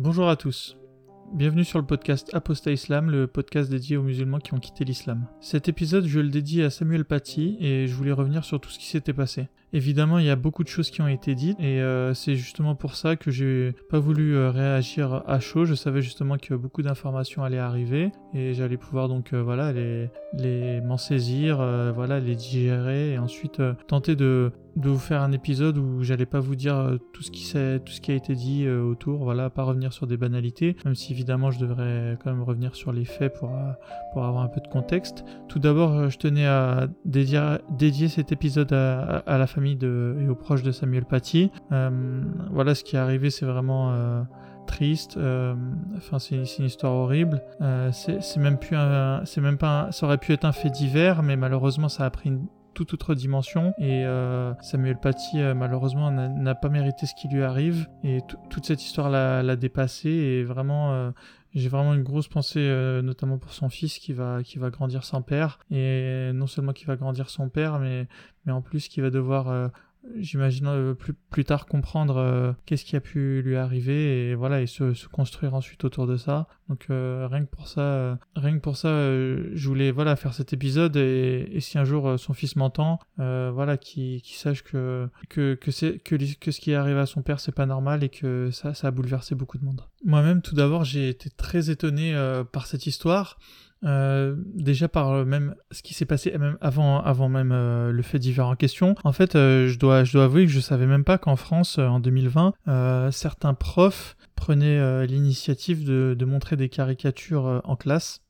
Bonjour à tous. Bienvenue sur le podcast Apostat Islam, le podcast dédié aux musulmans qui ont quitté l'islam. Cet épisode, je le dédie à Samuel Paty et je voulais revenir sur tout ce qui s'était passé. Évidemment, il y a beaucoup de choses qui ont été dites et euh, c'est justement pour ça que j'ai pas voulu euh, réagir à chaud. Je savais justement que beaucoup d'informations allaient arriver et j'allais pouvoir donc euh, voilà les, les m'en saisir, voilà les digérer et ensuite tenter de de vous faire un épisode où j'allais pas vous dire tout ce qui tout ce qui a été dit autour, voilà, pas revenir sur des banalités, même si évidemment je devrais quand même revenir sur les faits pour pour avoir un peu de contexte. Tout d'abord, je tenais à dédier, dédier cet épisode à, à, à la de, et aux proches de Samuel Paty. Euh, voilà, ce qui est arrivé, c'est vraiment euh, triste. Euh, enfin, c'est une histoire horrible. c'est même plus c'est même pas, ça aurait pu être un fait divers, mais malheureusement, ça a pris une toute autre dimension. Et Samuel Paty, malheureusement, n'a pas mérité ce qui lui arrive. Et toute cette histoire l'a dépassé. Et vraiment, j'ai vraiment une grosse pensée, euh, notamment pour son fils qui va, qui va grandir sans père. Et non seulement qui va grandir sans père, mais, mais en plus qui va devoir euh, j'imagine euh, plus, plus tard comprendre euh, qu'est-ce qui a pu lui arriver et voilà et se, construire ensuite autour de ça. Donc euh, rien que pour ça rien que pour ça je voulais voilà faire cet épisode et, si un jour son fils m'entend voilà qui sache que que que c'est que ce qui est arrivé à son père c'est pas normal et que ça ça a bouleversé beaucoup de monde. Moi-même tout d'abord j'ai été très étonné par cette histoire euh, déjà par même ce qui s'est passé même avant, avant même euh, le fait divers en question. En fait, euh, je, dois, je dois avouer que je savais même pas qu'en France, en 2020, certains profs prenaient l'initiative de, de, montrer des caricatures en classe.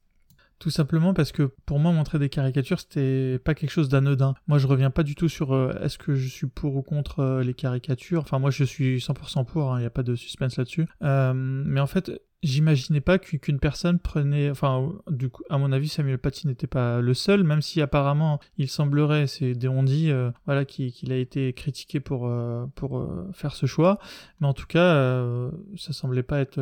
Tout simplement parce que pour moi montrer des caricatures c'était pas quelque chose d'anodin. Moi je reviens pas du tout sur est-ce que je suis pour ou contre les caricatures. Enfin moi je suis 100% pour, il hein, n'y a pas de suspense là-dessus. mais en fait J'imaginais pas qu'une personne prenait, enfin, du coup, à mon avis, Samuel Paty n'était pas le seul, même si apparemment, il semblerait, c'est on dit, euh, qu'il a été critiqué pour euh, pour euh, faire ce choix, mais en tout cas, ça semblait pas être,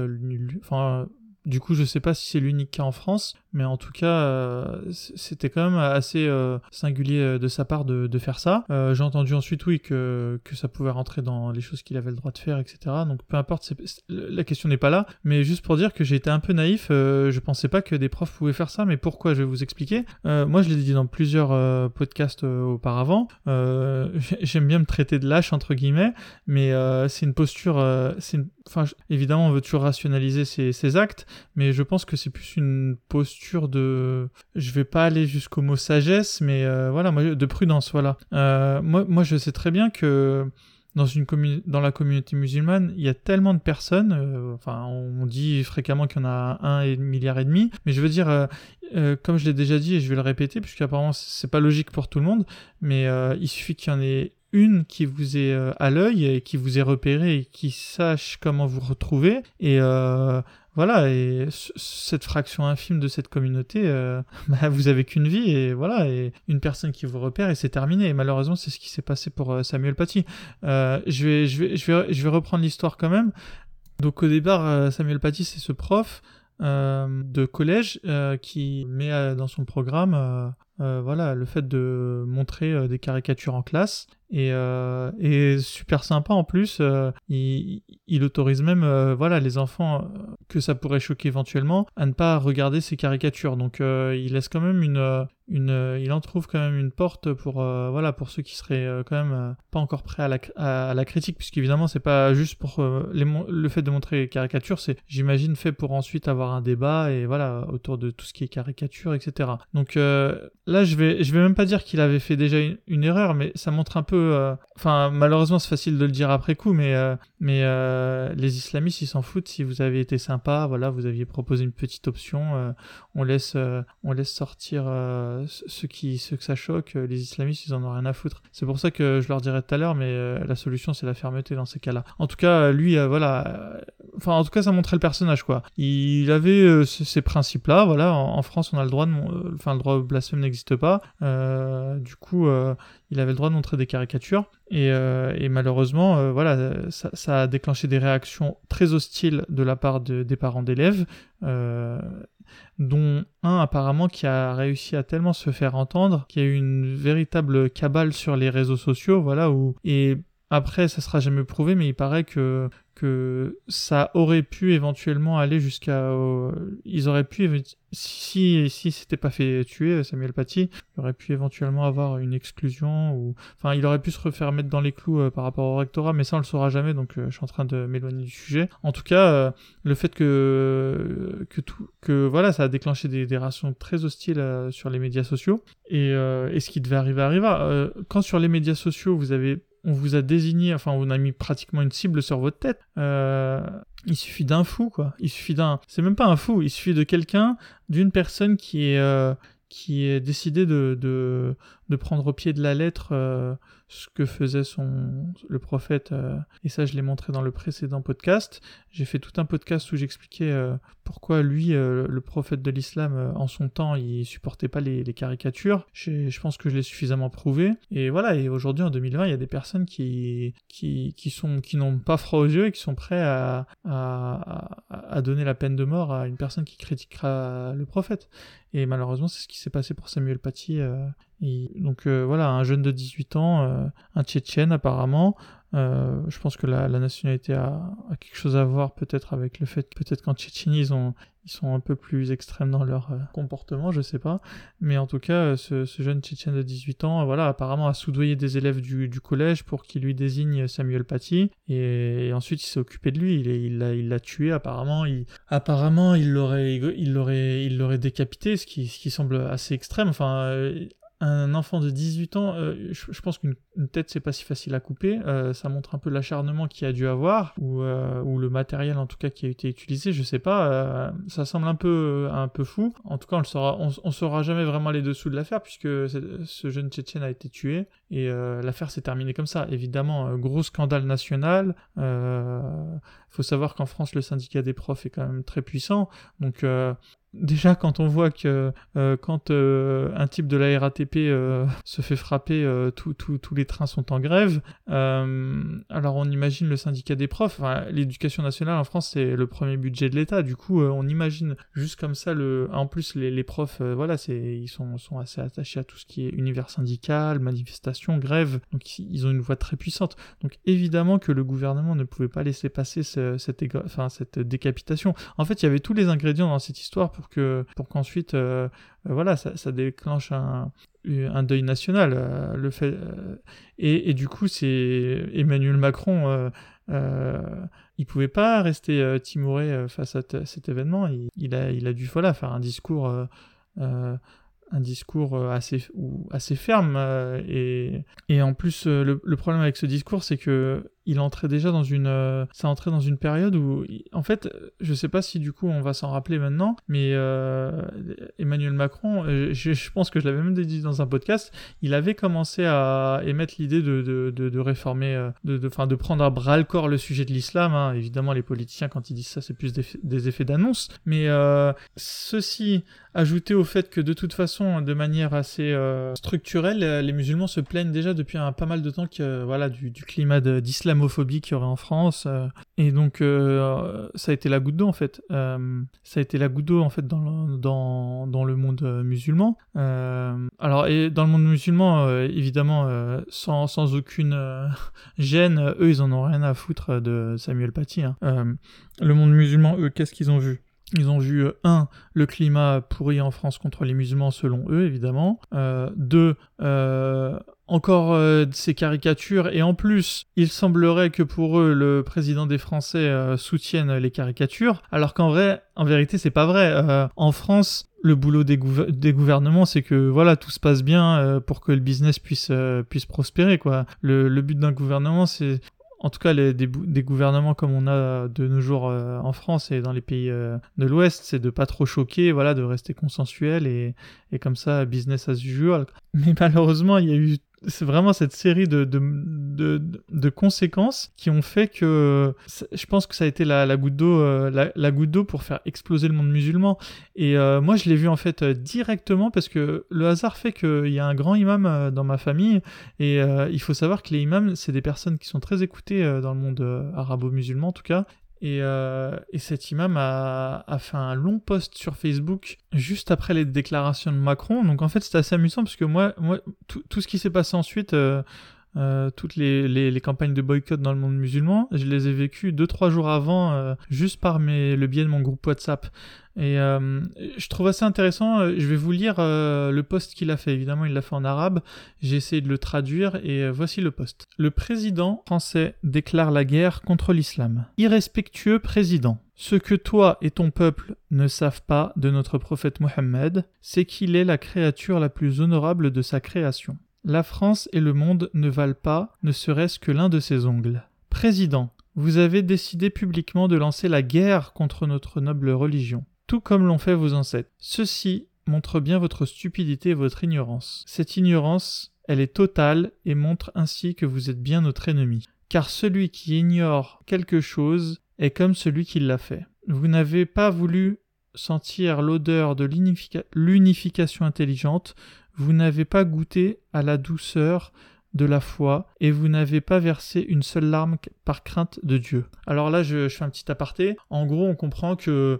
enfin, du coup, je sais pas si c'est l'unique cas en France, mais en tout cas, euh, c'était quand même assez euh, singulier euh, de sa part de, faire ça. J'ai entendu ensuite, oui, que, ça pouvait rentrer dans les choses qu'il avait le droit de faire, etc. Donc peu importe, la question n'est pas là, mais juste pour dire que j'ai été un peu naïf, je pensais pas que des profs pouvaient faire ça, mais pourquoi Je vais vous expliquer. moi, je l'ai dit dans plusieurs podcasts auparavant. J'aime bien me traiter de lâche entre guillemets, mais c'est une posture, enfin évidemment on veut toujours rationaliser ses, ses actes, mais je pense que c'est plus une posture de, je vais pas aller jusqu'au mot sagesse, mais euh, voilà, de prudence, voilà. Euh, moi, je sais très bien que dans une dans la communauté musulmane, il y a tellement de personnes, euh, enfin, on dit fréquemment qu'il y en a un milliard et demi, mais je veux dire, comme je l'ai déjà dit et je vais le répéter, puisqu'apparemment c'est pas logique pour tout le monde, mais il suffit qu'il y en ait une qui vous est à l'œil et qui vous est repéré et qui sache comment vous retrouver et voilà, et cette fraction infime de cette communauté, euh, bah, vous avez qu'une vie, et voilà, et une personne qui vous repère, et c'est terminé. Et malheureusement, c'est ce qui s'est passé pour euh, Samuel Paty. Euh, je, vais, je, vais, je, vais, je vais reprendre l'histoire quand même. Donc au départ, Samuel Paty, c'est ce prof de collège qui met dans son programme voilà, le fait de montrer des caricatures en classe et, euh, super sympa en plus, euh, il, autorise même euh, voilà les enfants euh, que ça pourrait choquer éventuellement à ne pas regarder ces caricatures. Donc euh, il laisse quand même une, une il en trouve quand même une porte pour voilà pour ceux qui seraient quand même pas encore prêts à la, à, la critique, puisqu'évidemment c'est pas juste pour le fait de montrer les caricatures, c'est j'imagine fait pour ensuite avoir un débat et voilà autour de tout ce qui est caricature, etc. Donc là je vais je vais même pas dire qu'il avait fait déjà une erreur, mais ça montre un peu euh, enfin, malheureusement, c'est facile de le dire après coup, mais, euh, mais euh, les islamistes, ils s'en foutent. Si vous avez été sympa, voilà, vous aviez proposé une petite option, on, laisse, on laisse sortir ceux, qui, ceux que ça choque. Les islamistes, ils en ont rien à foutre. C'est pour ça que je leur dirais tout à l'heure, mais la solution, c'est la fermeté dans ces cas-là. En tout cas, lui, voilà. Enfin, en tout cas, ça montrait le personnage, quoi. Il avait ces principes-là, voilà. En, France, on a le droit de. Enfin, le droit blasphème n'existe pas. du coup, il avait le droit de montrer des caricatures. Et, euh, malheureusement, euh, voilà, ça, a déclenché des réactions très hostiles de la part des parents d'élèves, euh, dont un apparemment qui a réussi à tellement se faire entendre qu'il y a eu une véritable cabale sur les réseaux sociaux, voilà, où, et après, ça sera jamais prouvé, mais il paraît que que ça aurait pu éventuellement aller jusqu'à ils auraient pu si si c'était pas fait tuer Samuel Paty il aurait pu éventuellement avoir une exclusion ou enfin il aurait pu se refaire mettre dans les clous euh, par rapport au rectorat mais ça on le saura jamais donc euh, je suis en train de m'éloigner du sujet. En tout cas euh, le fait que que tout que voilà ça a déclenché des, des rations très hostiles sur les médias sociaux et, et ce qui devait arriver arriva. Quand sur les médias sociaux vous avez on vous a désigné, enfin on a mis pratiquement une cible sur votre tête. Euh, il suffit d'un fou, quoi. Il suffit d'un. C'est même pas un fou. Il suffit de quelqu'un, d'une personne qui est euh, qui est décidé de, de, de, prendre au pied de la lettre euh, ce que faisait son, le prophète, et ça je l'ai montré dans le précédent podcast. J'ai fait tout un podcast où j'expliquais pourquoi lui, le prophète de l'islam, en son temps, il supportait pas les, caricatures. Je pense que je l'ai suffisamment prouvé. Et voilà, et aujourd'hui en 2020, il y a des personnes qui, qui, sont qui n'ont pas froid aux yeux et qui sont prêts à, à, donner la peine de mort à une personne qui critiquera le prophète. Et malheureusement, c'est ce qui s'est passé pour Samuel Paty. Euh, donc euh, voilà, un jeune de 18 ans, euh, un Tchétchène apparemment. Je pense que la, nationalité a, quelque chose à voir peut-être avec le fait peut-être qu'en Tchétchénie, ils ont ils sont un peu plus extrêmes dans leur euh, comportement, je sais pas. Mais en tout cas, euh, ce, jeune Tchétchène de 18 ans, voilà, apparemment a soudoyé des élèves du, collège pour qu'il lui désigne Samuel Paty. Et, ensuite, il s'est occupé de lui. Il l'a il, l'a tué, apparemment. Il, apparemment, il l'aurait, il l'aurait, il l'aurait décapité, ce qui, ce qui semble assez extrême. Enfin, euh, un enfant de 18 ans, euh, je, pense qu'une tête c'est pas si facile à couper. Euh, ça montre un peu l'acharnement qu'il a dû avoir ou, euh, ou, le matériel en tout cas qui a été utilisé. Je sais pas. ça semble un peu un peu fou. En tout cas, on le saura. On, saura jamais vraiment les dessous de l'affaire puisque ce jeune Tchétchène a été tué et l'affaire s'est terminée comme ça. Évidemment, gros scandale national. faut savoir qu'en France, le syndicat des profs est quand même très puissant. Donc déjà quand on voit que euh, quand euh, un type de la RATP euh, se fait frapper, tous les trains sont en grève. alors on imagine le syndicat des profs. L'éducation nationale en France c'est le premier budget de l'État. Du coup on imagine juste comme ça le. En plus les, profs, voilà, ils sont, sont assez attachés à tout ce qui est univers syndical, manifestation, grève. Donc ils ont une voix très puissante. Donc évidemment que le gouvernement ne pouvait pas laisser passer cette, enfin, cette décapitation. En fait il y avait tous les ingrédients dans cette histoire pour que pour qu'ensuite euh, euh, voilà ça, déclenche un, un deuil national euh, le fait et, du coup c'est Emmanuel Macron il pouvait pas rester timoré face à cet événement. Il, a il a dû voilà faire un discours un discours assez, ou assez ferme et, et en plus le, problème avec ce discours c'est que il entrait déjà dans une euh, ça entrait dans une période où en fait je sais pas si du coup on va s'en rappeler maintenant mais euh, Emmanuel Macron euh, je, pense que je l'avais même dit dans un podcast il avait commencé à émettre l'idée de, de, de, réformer de, de, de prendre à bras le corps le sujet de l'islam hein. évidemment les politiciens quand ils disent ça c'est plus des, effets d'annonce mais ceci ajouté au fait que de toute façon de manière assez structurelle les musulmans se plaignent déjà depuis un, pas mal de temps que voilà du, du climat d'islam homophobie qu'il y aurait en France. Euh, et donc, euh, ça a été la goutte d'eau, en fait. Euh, ça a été la goutte d'eau, en fait, dans le, dans, dans le monde musulman. alors, et dans le monde musulman, évidemment, sans, sans aucune gêne, eux, ils en ont rien à foutre de Samuel Paty. Hein. le monde musulman, eux, qu'est-ce qu'ils ont vu? Ils ont vu, un, le climat pourri en France contre les musulmans selon eux, évidemment. Euh, deux, encore euh, ces caricatures. Et en plus il semblerait que pour eux le président des Français euh, soutienne les caricatures alors qu'en vrai en vérité c'est pas vrai. Euh, en France le boulot des, des gouvernements c'est que voilà tout se passe bien pour que le business puisse puisse prospérer quoi. Le, le but d'un gouvernement c'est en tout cas les, des, gouvernements comme on a de nos jours en France et dans les pays de l'Ouest, c'est de pas trop choquer, voilà, de rester consensuel et, et comme ça business as usual. Mais malheureusement, il y a eu c'est vraiment cette série de, conséquences qui ont fait que je pense que ça a été la, la goutte d'eau euh, la, goutte d'eau pour faire exploser le monde musulman. Et euh, moi je l'ai vu en fait euh, directement parce que le hasard fait qu'il y a un grand imam dans ma famille. Et il faut savoir que les imams c'est des personnes qui sont très écoutées dans le monde arabo-musulman en tout cas et, euh, et, cet imam a, fait un long post sur Facebook juste après les déclarations de Macron. Donc en fait c'était assez amusant parce que moi, moi tout, tout ce qui s'est passé ensuite, euh, euh, toutes les, les, campagnes de boycott dans le monde musulman, je les ai vécues deux trois jours avant, euh, juste par mes, le biais de mon groupe WhatsApp. Et euh, je trouve assez intéressant, je vais vous lire le post qu'il a fait. Évidemment, il l'a fait en arabe. J'ai essayé de le traduire et voici le post. Le président français déclare la guerre contre l'islam. Irrespectueux président. Ce que toi et ton peuple ne savent pas de notre prophète Mohammed, c'est qu'il est la créature la plus honorable de sa création. La France et le monde ne valent pas, ne serait-ce que l'un de ses ongles. Président, vous avez décidé publiquement de lancer la guerre contre notre noble religion, tout comme l'ont fait vos ancêtres. Ceci montre bien votre stupidité et votre ignorance. Cette ignorance, elle est totale et montre ainsi que vous êtes bien notre ennemi. Car celui qui ignore quelque chose est comme celui qui l'a fait. Vous n'avez pas voulu sentir l'odeur de l'unification intelligente, vous n'avez pas goûté à la douceur de la foi et vous n'avez pas versé une seule larme par crainte de Dieu. Alors là, je, fais un petit aparté. En gros, on comprend que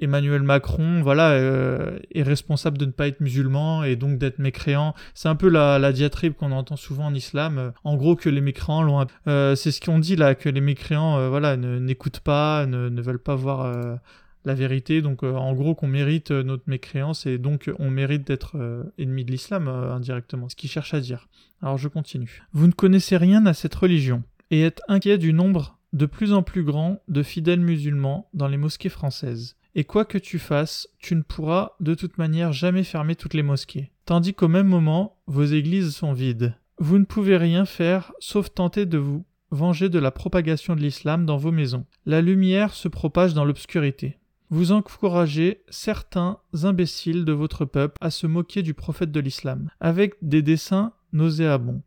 Emmanuel Macron, voilà, euh, est responsable de ne pas être musulman et donc d'être mécréant. C'est un peu la, diatribe qu'on entend souvent en islam. En gros, que les mécréants l'ont. Euh, c'est ce qu'on dit là, que les mécréants, euh, voilà, n'écoutent pas, ne, ne, veulent pas voir la vérité, donc euh, en gros qu'on mérite euh, notre mécréance et donc on mérite d'être euh, ennemi de l'islam indirectement, ce qu'il cherche à dire. Alors je continue. Vous ne connaissez rien à cette religion et êtes inquiet du nombre de plus en plus grand de fidèles musulmans dans les mosquées françaises. Et quoi que tu fasses, tu ne pourras de toute manière jamais fermer toutes les mosquées. Tandis qu'au même moment, vos églises sont vides. Vous ne pouvez rien faire sauf tenter de vous venger de la propagation de l'islam dans vos maisons. La lumière se propage dans l'obscurité vous encouragez certains imbéciles de votre peuple à se moquer du prophète de l'islam, avec des dessins nauséabonds.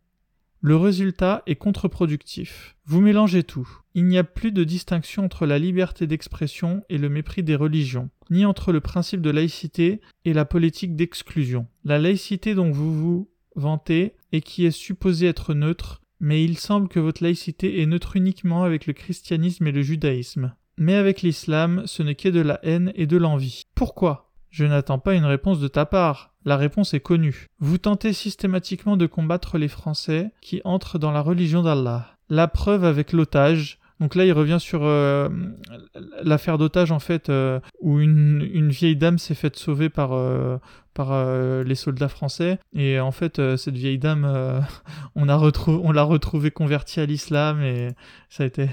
Le résultat est contre-productif. Vous mélangez tout. Il n'y a plus de distinction entre la liberté d'expression et le mépris des religions, ni entre le principe de laïcité et la politique d'exclusion. La laïcité dont vous vous vantez et qui est supposée être neutre, mais il semble que votre laïcité est neutre uniquement avec le christianisme et le judaïsme. Mais avec l'islam, ce n'est que de la haine et de l'envie. Pourquoi? Je n'attends pas une réponse de ta part. La réponse est connue. Vous tentez systématiquement de combattre les Français qui entrent dans la religion d'Allah. La preuve avec l'otage, donc là, il revient sur euh, l'affaire d'otage, en fait, euh, où une, une, vieille dame s'est faite sauver par, euh, par les soldats français. Et en fait, cette vieille dame, on, a on l'a retrouvée convertie à l'islam. Et ça a été...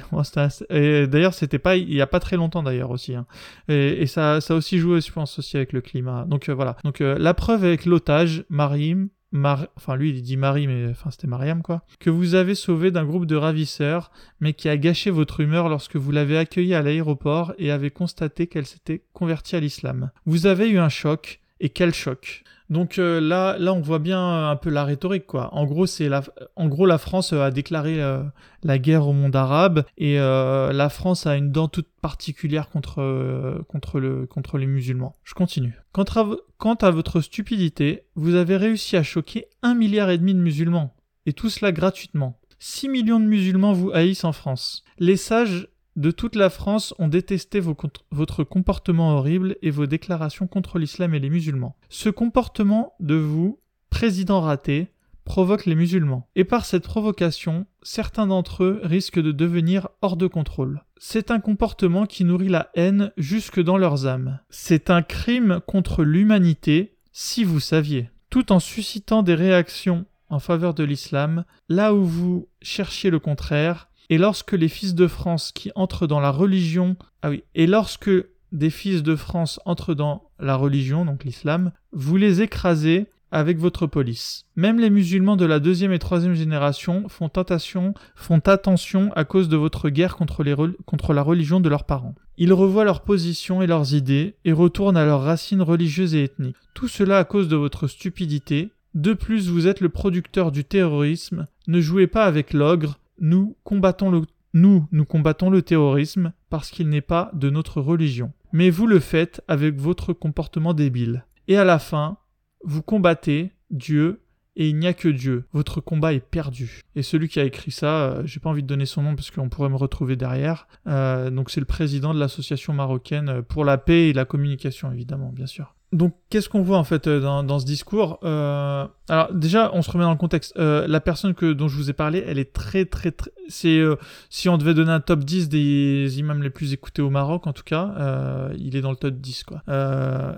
et d'ailleurs, c'était pas... Il y a pas très longtemps, d'ailleurs, aussi. Hein. Et, et, ça, ça a aussi joué, je pense, aussi avec le climat. Donc voilà. Donc la preuve avec l'otage, Marim, enfin lui il dit Marie, mais enfin c'était Mariam quoi, que vous avez sauvé d'un groupe de ravisseurs, mais qui a gâché votre humeur lorsque vous l'avez accueillie à l'aéroport et avez constaté qu'elle s'était convertie à l'islam. Vous avez eu un choc, et quel choc donc euh, là, là, on voit bien un peu la rhétorique, quoi. En gros, c'est la, en gros, la France euh, a déclaré euh, la guerre au monde arabe et la France a une dent toute particulière contre, contre, le, contre les musulmans. Je continue. Quant à, quant à votre stupidité, vous avez réussi à choquer un milliard et demi de musulmans. Et tout cela gratuitement. 6 millions de musulmans vous haïssent en France. Les sages de toute la France ont détesté votre comportement horrible et vos déclarations contre l'islam et les musulmans. Ce comportement de vous, président raté, provoque les musulmans. Et par cette provocation, certains d'entre eux risquent de devenir hors de contrôle. C'est un comportement qui nourrit la haine jusque dans leurs âmes. C'est un crime contre l'humanité, si vous saviez. Tout en suscitant des réactions en faveur de l'islam, là où vous cherchiez le contraire, et lorsque les fils de France qui entrent dans la religion, ah oui, et lorsque des fils de France entrent dans la religion, donc l'islam, vous les écrasez avec votre police. Même les musulmans de la deuxième et troisième génération font, tentation, font attention à cause de votre guerre contre, contre la religion de leurs parents. Ils revoient leurs positions et leurs idées et retournent à leurs racines religieuses et ethniques. Tout cela à cause de votre stupidité. De plus, vous êtes le producteur du terrorisme. Ne jouez pas avec l'ogre, nous combattons le nous, nous combattons le terrorisme parce qu'il n'est pas de notre religion. Mais vous le faites avec votre comportement débile. Et à la fin, vous combattez Dieu et il n'y a que Dieu. Votre combat est perdu. Et celui qui a écrit ça, euh, j'ai pas envie de donner son nom parce qu'on pourrait me retrouver derrière. Euh, donc c'est le président de l'association marocaine pour la paix et la communication, évidemment, bien sûr. Donc, qu'est-ce qu'on voit en fait euh, dans, ce discours euh, Alors, déjà, on se remet dans le contexte. Euh, la personne que, dont je vous ai parlé, elle est très, très, très. C'est si on devait donner un top 10 des imams les plus écoutés au Maroc, en tout cas, il est dans le top 10, quoi.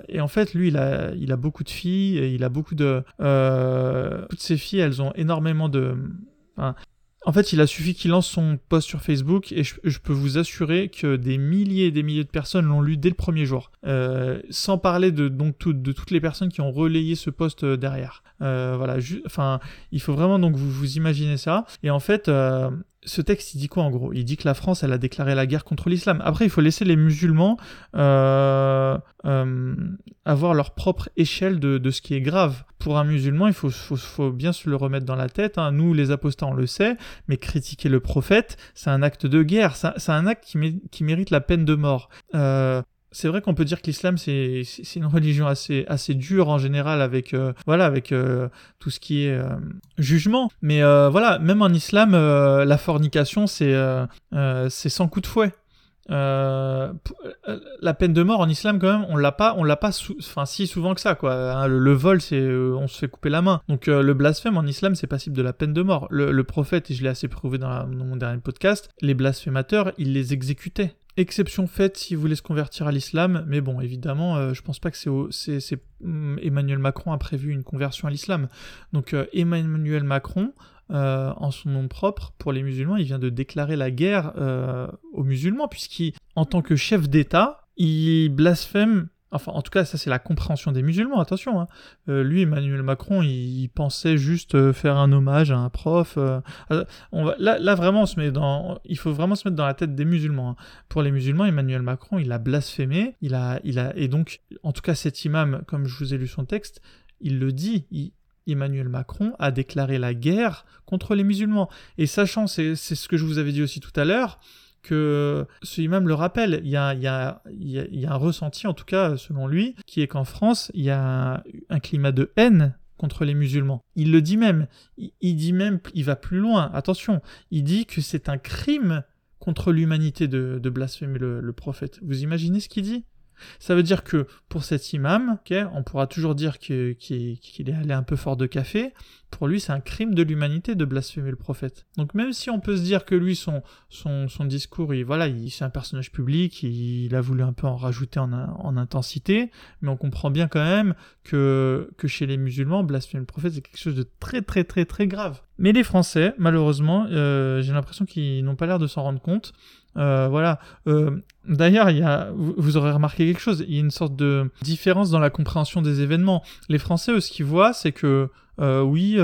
et en fait, lui, il a, il a beaucoup de filles, il a beaucoup de. toutes ces filles, elles ont énormément de. En fait, il a suffi qu'il lance son post sur Facebook et je, peux vous assurer que des milliers et des milliers de personnes l'ont lu dès le premier jour. Euh, sans parler de, donc, de toutes les personnes qui ont relayé ce post euh, derrière. Euh, voilà, enfin, il faut vraiment donc vous, vous imaginez ça. Et en fait, ce texte, il dit quoi en gros? Il dit que la France, elle a déclaré la guerre contre l'islam. Après, il faut laisser les musulmans euh, euh, avoir leur propre échelle de, ce qui est grave. Pour un musulman, il faut, faut, bien se le remettre dans la tête. Hein. Nous, les apostats, on le sait, mais critiquer le prophète, c'est un acte de guerre. C'est un acte qui, qui, mérite la peine de mort. Euh, c'est vrai qu'on peut dire que l'islam c'est une religion assez assez dure en général avec euh, voilà avec euh, tout ce qui est euh, jugement. Mais voilà même en islam la fornication c'est sans coup de fouet. La peine de mort en islam quand même on l'a pas on l'a pas enfin si souvent que ça quoi. Hein, le, vol c'est on se fait couper la main. Donc le blasphème en islam c'est passible de la peine de mort. Le, prophète et je l'ai assez prouvé dans, dans, mon dernier podcast les blasphémateurs il les exécutait Exception faite s'il voulait se convertir à l'islam, mais bon, évidemment, euh, je pense pas que c'est, mm, Emmanuel Macron a prévu une conversion à l'islam. Donc euh, Emmanuel Macron, euh, en son nom propre, pour les musulmans, il vient de déclarer la guerre aux musulmans, puisqu'en tant que chef d'État, il blasphème Enfin, en tout cas, ça c'est la compréhension des musulmans, attention. Hein. Euh, lui, Emmanuel Macron, il, pensait juste euh, faire un hommage à un prof. Euh, on va, là, vraiment, on se met dans, il faut vraiment se mettre dans la tête des musulmans. Hein. Pour les musulmans, Emmanuel Macron, il a blasphémé, il a, il a, et donc, en tout cas, cet imam, comme je vous ai lu son texte, il le dit, Emmanuel Macron a déclaré la guerre contre les musulmans. Et sachant, c'est ce que je vous avais dit aussi tout à l'heure, que ce imam le rappelle, il y, a, un ressenti, en tout cas selon lui, qui est qu'en France, il y a un climat de haine contre les musulmans. Il le dit même, il, dit même, il va plus loin, attention, il dit que c'est un crime contre l'humanité de, blasphémer le, prophète. Vous imaginez ce qu'il dit? Ça veut dire que pour cet imam, on pourra toujours dire qu'il est allé un peu fort de café, pour lui c'est un crime de l'humanité de blasphémer le prophète. Donc même si on peut se dire que lui, son, discours, il, voilà, il, c'est un personnage public, il, a voulu un peu en rajouter en, en, intensité, mais on comprend bien quand même que, que chez les musulmans, blasphémer le prophète c'est quelque chose de très très très très grave. Mais les Français, malheureusement, euh, j'ai l'impression qu'ils n'ont pas l'air de s'en rendre compte. Euh, voilà. Euh, d'ailleurs, il a, vous, aurez remarqué quelque chose. Il y a une sorte de différence dans la compréhension des événements. Les Français, eux, ce qu'ils voient, c'est que euh, oui,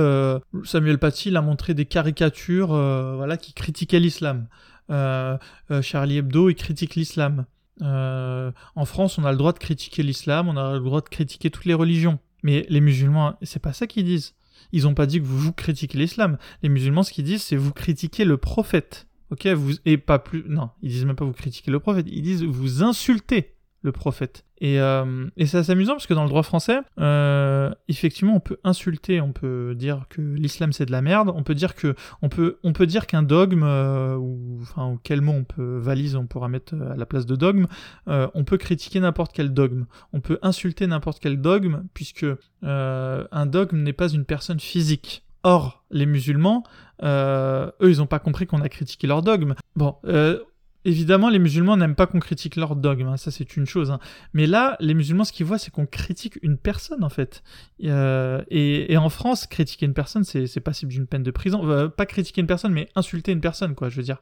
Samuel Paty a montré des caricatures, voilà, qui critiquaient l'islam. Charlie Hebdo, il critique l'islam. en France, on a le droit de critiquer l'islam, on a le droit de critiquer toutes les religions. Mais les musulmans, c'est pas ça qu'ils disent. Ils n'ont pas dit que vous, vous critiquez l'islam. Les musulmans, ce qu'ils disent, c'est vous critiquez le prophète. Ok, vous et pas plus. Non, ils disent même pas vous critiquez le prophète, ils disent vous insultez le prophète. Et, euh, et c'est assez amusant parce que dans le droit français, euh, effectivement, on peut insulter, on peut dire que l'islam c'est de la merde, on peut dire que on peut on peut dire qu'un dogme euh, ou enfin quel mot on peut valise, on pourra mettre à la place de dogme, on peut critiquer n'importe quel dogme, on peut insulter n'importe quel dogme puisque un dogme n'est pas une personne physique. Or, les musulmans, euh, eux, ils n'ont pas compris qu'on a critiqué leur dogme. Bon, euh, évidemment, les musulmans n'aiment pas qu'on critique leur dogme, hein, ça c'est une chose. Hein. Mais là, les musulmans, ce qu'ils voient, c'est qu'on critique une personne, en fait. Euh, et, en France, critiquer une personne, c'est passible d'une peine de prison. pas critiquer une personne, mais insulter une personne, quoi, je veux dire.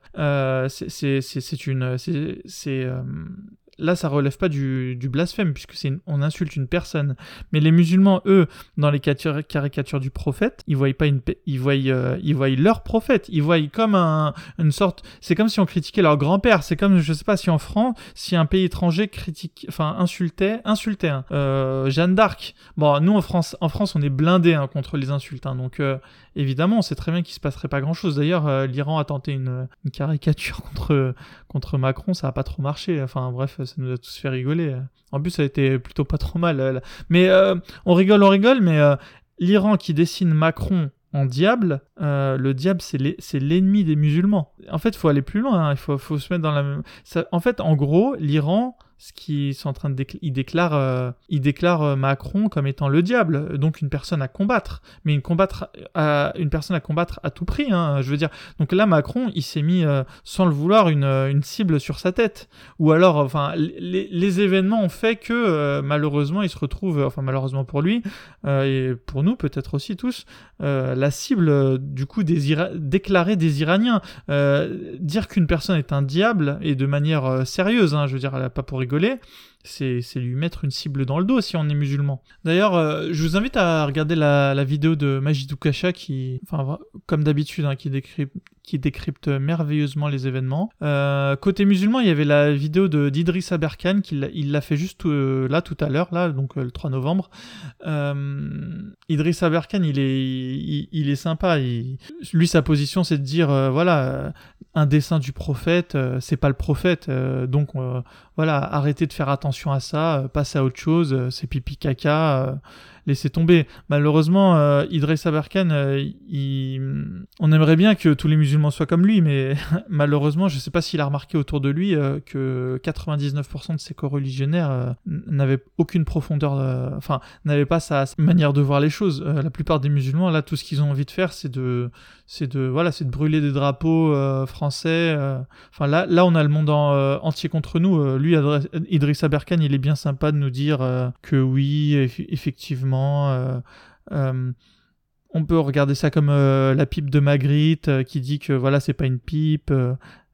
c'est une... C'est là ça relève pas du, blasphème puisque c'est on insulte une personne. Mais les musulmans, eux, dans les caricatures du prophète, ils voient pas une, ils voient, euh, ils voient leur prophète, ils voient comme un, une sorte, c'est comme si on critiquait leur grand-père. C'est comme, je sais pas si en France, si un pays étranger critique, enfin insultait, insultait euh, Jeanne d'Arc. Bon, nous en France, en France, on est blindé hein, contre les insultes, hein, donc euh, évidemment, on sait très bien qu'il se passerait pas grand-chose. D'ailleurs, l'Iran a tenté une, caricature contre contre Macron, ça a pas trop marché. Enfin bref ça nous a tous fait rigoler. En plus, ça a été plutôt pas trop mal. Euh, mais euh, on rigole, on rigole, mais euh, l'Iran qui dessine Macron en diable, le diable c'est l'ennemi des musulmans. En fait, il faut aller plus loin, hein. il faut, faut, se mettre dans la même... en fait, en gros, l'Iran ce qui sont en train de il déclare, euh, euh, Macron comme étant le diable, donc une personne à combattre, mais une combattre, à, une personne à combattre à tout prix. Hein, je veux dire, donc là Macron, il s'est mis sans le vouloir une, une, cible sur sa tête, ou alors, enfin, les, les événements ont fait que malheureusement il se retrouve, enfin malheureusement pour lui et pour nous peut-être aussi tous, la cible du coup des déclarée des Iraniens, dire qu'une personne est un diable et de manière sérieuse, hein, je veux dire, pas pour rigoler, c'est lui mettre une cible dans le dos si on est musulman. D'ailleurs, euh, je vous invite à regarder la, vidéo de Majidou Kacha qui, enfin, comme d'habitude, hein, qui, décrypte, qui décrypte merveilleusement les événements. Euh, côté musulman, il y avait la vidéo de d'Idriss Aberkan, qui il l'a fait juste euh, là tout à l'heure, là, donc le 3 novembre. Idriss Aberkan, il est, il, est sympa. lui, sa position, c'est de dire, voilà, un dessin du prophète, c'est pas le prophète, donc voilà, arrêtez de faire attention à ça, euh, passez à autre chose, euh, c'est pipi caca, euh, laissez tomber. Malheureusement, euh, Idriss Aberkan, on aimerait bien que tous les musulmans soient comme lui, mais malheureusement, je ne sais pas s'il a remarqué autour de lui que 99% de ses co-religionnaires n'avaient aucune profondeur, enfin, n'avaient pas sa, manière de voir les choses. la plupart des musulmans, là, tout ce qu'ils ont envie de faire, c'est de, c'est de, voilà, c'est de brûler des drapeaux français. Enfin, là, là, on a le monde entier contre nous. lui, Idriss Aberkan, il est bien sympa de nous dire euh, que oui, effectivement, euh, euh, on peut regarder ça comme la pipe de Magritte qui dit que voilà, c'est pas une pipe.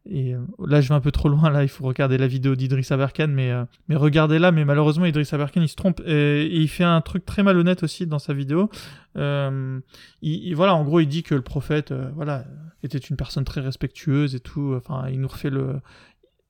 et là, je vais un peu trop loin. Là, il faut regarder la vidéo d'Idriss Aberkan, mais mais regardez-la. Mais malheureusement, Idriss Aberkan, il se trompe et, il fait un truc très malhonnête aussi dans sa vidéo. il, voilà, en gros, il dit que le prophète, voilà, était une personne très respectueuse et tout. Enfin, il nous refait le,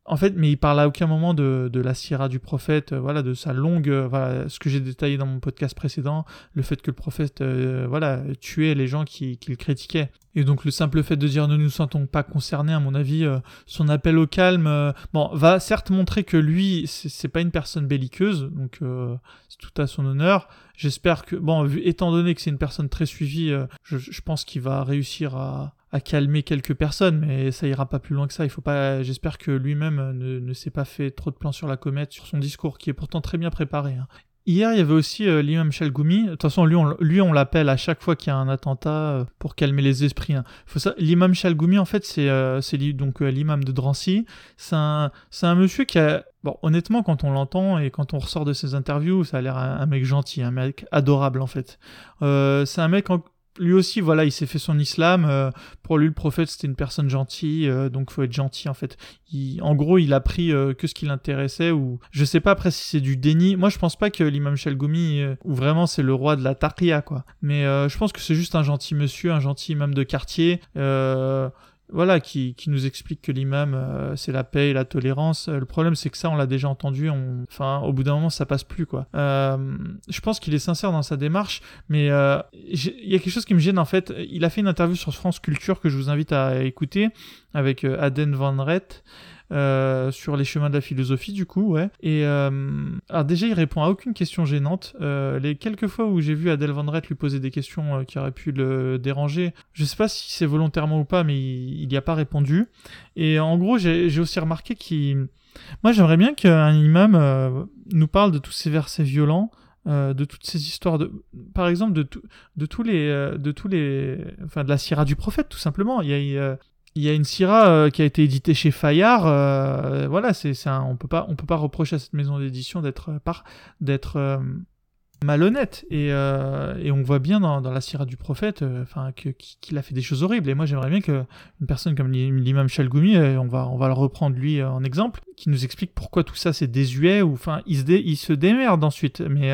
en fait, mais il parle à aucun moment de, la sierra du prophète, euh, voilà, de sa longue, euh, voilà, ce que j'ai détaillé dans mon podcast précédent, le fait que le prophète, euh, voilà, tuait les gens qui, qui, le critiquaient. Et donc le simple fait de dire ne nous sentons pas concernés, à mon avis, son appel au calme, bon, va certes montrer que lui, c'est pas une personne belliqueuse, donc c'est tout à son honneur. J'espère que, bon, étant donné que c'est une personne très suivie, je pense qu'il va réussir à, à calmer quelques personnes, mais ça ira pas plus loin que ça. Il faut pas. J'espère que lui-même ne, ne s'est pas fait trop de plans sur la comète sur son discours, qui est pourtant très bien préparé. Hein. Hier, il y avait aussi euh, l'imam Chalgoumi. De toute façon, lui, on, lui, on l'appelle à chaque fois qu'il y a un attentat euh, pour calmer les esprits. Hein. L'imam Chalgoumi, en fait, c'est euh, donc l'imam de Drancy. C'est un, un monsieur qui a Bon, honnêtement, quand on l'entend et quand on ressort de ses interviews, ça a l'air un, mec gentil, un mec adorable en fait. c'est un mec en, lui aussi, voilà, il s'est fait son islam. Euh, pour lui, le prophète, c'était une personne gentille, euh, donc faut être gentil en fait. en gros, il a pris euh, que ce qui l'intéressait, ou je sais pas après si c'est du déni. Moi, je pense pas que l'imam Shalgoumi, ou vraiment c'est le roi de la taqiyya, quoi. Mais je pense que c'est juste un gentil monsieur, un gentil imam de quartier voilà, qui, qui, nous explique que l'imam, euh, c'est la paix et la tolérance. Euh, le problème, c'est que ça, on l'a déjà entendu. On... Enfin, au bout d'un moment, ça passe plus, quoi. Euh, je pense qu'il est sincère dans sa démarche, mais il y a quelque chose qui me gêne, en fait. Il a fait une interview sur France Culture que je vous invite à écouter avec Aden Van Rett. Euh, sur les chemins de la philosophie du coup, ouais. Et euh, alors déjà, il répond à aucune question gênante. Euh, les quelques fois où j'ai vu Adèle Van lui poser des questions qui auraient pu le déranger, je sais pas si c'est volontairement ou pas, mais il n'y a pas répondu. Et en gros, j'ai aussi remarqué qu'il... Moi, j'aimerais bien qu'un imam nous parle de tous ces versets violents. de toutes ces histoires de par exemple de, de tous les de tous les enfin de la sierra du prophète tout simplement il y a, il y a une Syrah euh, qui a été éditée chez Fayard. Euh, voilà, c'est on peut pas on peut pas reprocher à cette maison d'édition d'être euh, d'être malhonnête et, et, on voit bien dans, dans la Syrah du prophète enfin qu'il a fait des choses horribles et moi j'aimerais bien que une personne comme l'imam Chalgoumi on va on va le reprendre lui en exemple qui nous explique pourquoi tout ça c'est désuet ou enfin il se démerde ensuite mais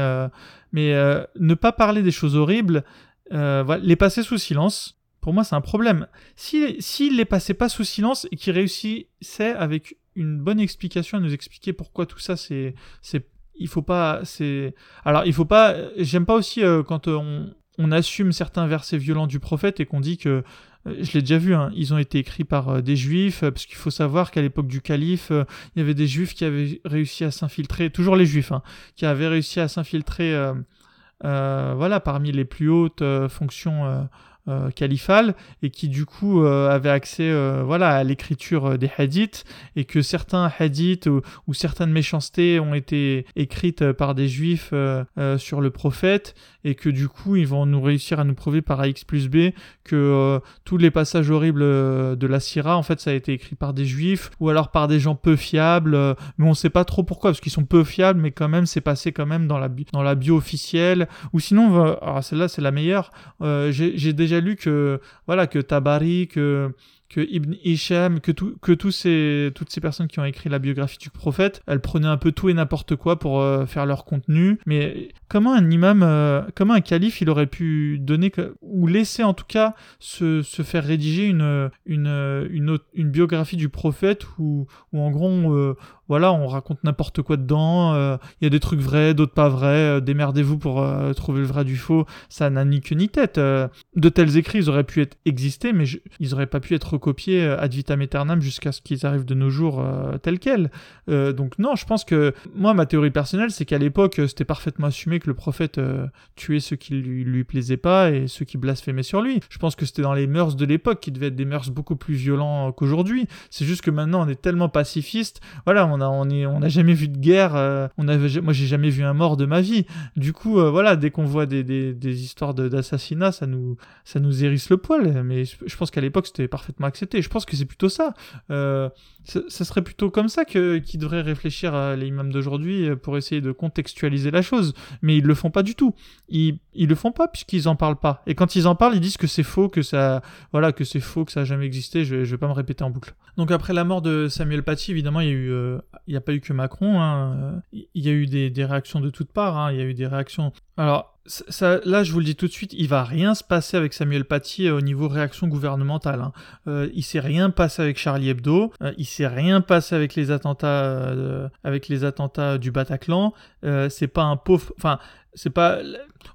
mais ne pas parler des choses horribles les passer sous silence pour moi, c'est un problème. S'il si, les passait pas sous silence et qu'il réussissait avec une bonne explication à nous expliquer pourquoi tout ça, c'est, c'est, il faut pas, alors il faut pas, j'aime pas aussi euh, quand on, on, assume certains versets violents du prophète et qu'on dit que, euh, je l'ai déjà vu, hein, ils ont été écrits par euh, des juifs, parce qu'il faut savoir qu'à l'époque du calife, il y avait des juifs qui avaient réussi à s'infiltrer, toujours les juifs, hein, qui avaient réussi à s'infiltrer, voilà, parmi les plus hautes fonctions califale et qui du coup avait accès voilà à l'écriture des hadiths et que certains hadiths ou, certaines méchancetés ont été écrites par des juifs sur le prophète et que du coup ils vont nous réussir à nous prouver par AX plus B que tous les passages horribles de la Syrah en fait ça a été écrit par des juifs ou alors par des gens peu fiables mais on sait pas trop pourquoi parce qu'ils sont peu fiables mais quand même c'est passé quand même dans la, dans la bio officielle ou sinon celle-là c'est la meilleure euh, j'ai déjà que voilà que Tabari que Ibn Hisham, que tous ces, toutes ces personnes qui ont écrit la biographie du prophète, elles prenaient un peu tout et n'importe quoi pour euh, faire leur contenu. Mais comment un imam, euh, comment un calife, il aurait pu donner, ou laisser en tout cas se, faire rédiger une, biographie du prophète où, en gros, euh, voilà, on raconte n'importe quoi dedans, il y a des trucs vrais, d'autres pas vrais, démerdez-vous pour trouver le vrai du faux, ça n'a ni queue ni tête. de tels écrits, ils auraient pu être exister, mais ils auraient pas pu être euh, ad vitam aeternam jusqu'à ce qu'ils arrivent de nos jours euh, tels quels. Euh, donc non, je pense que moi, ma théorie personnelle, c'est qu'à l'époque, c'était parfaitement assumé que le prophète tuait ceux qui lui, lui plaisaient pas et ceux qui blasphémaient sur lui. Je pense que c'était dans les mœurs de l'époque qui devaient être des mœurs beaucoup plus violents qu'aujourd'hui. C'est juste que maintenant, on est tellement pacifiste. Voilà, on a, on est, on n'a jamais vu de guerre. on avait, moi, j'ai jamais vu un mort de ma vie. Du coup, voilà, dès qu'on voit des, des, des histoires d'assassinat, ça nous, ça nous hérisse le poil. Mais je pense qu'à l'époque, c'était parfaitement accepté. Je pense que c'est plutôt ça. Ça serait plutôt comme ça que qui devrait réfléchir à les imams d'aujourd'hui euh, pour essayer de contextualiser la chose. Mais ils le font pas du tout. Ils, ils le font pas puisqu'ils en parlent pas. Et quand ils en parlent, ils disent que c'est faux, que ça, voilà, que c'est faux, que ça a jamais existé. Je, je vais pas me répéter en boucle. Donc après la mort de Samuel Paty, évidemment, il y a eu, euh, il y a pas eu que Macron. Hein. Il y a eu des, des réactions de toutes parts. Hein. Il y a eu des réactions. Alors ça, là, je vous le dis tout de suite, il va rien se passer avec Samuel Paty euh, au niveau réaction gouvernementale. Hein. Euh, il s'est rien passé avec Charlie Hebdo, euh, il s'est rien passé avec les attentats, euh, avec les attentats du Bataclan. c'est pas un pauvre, enfin, c'est pas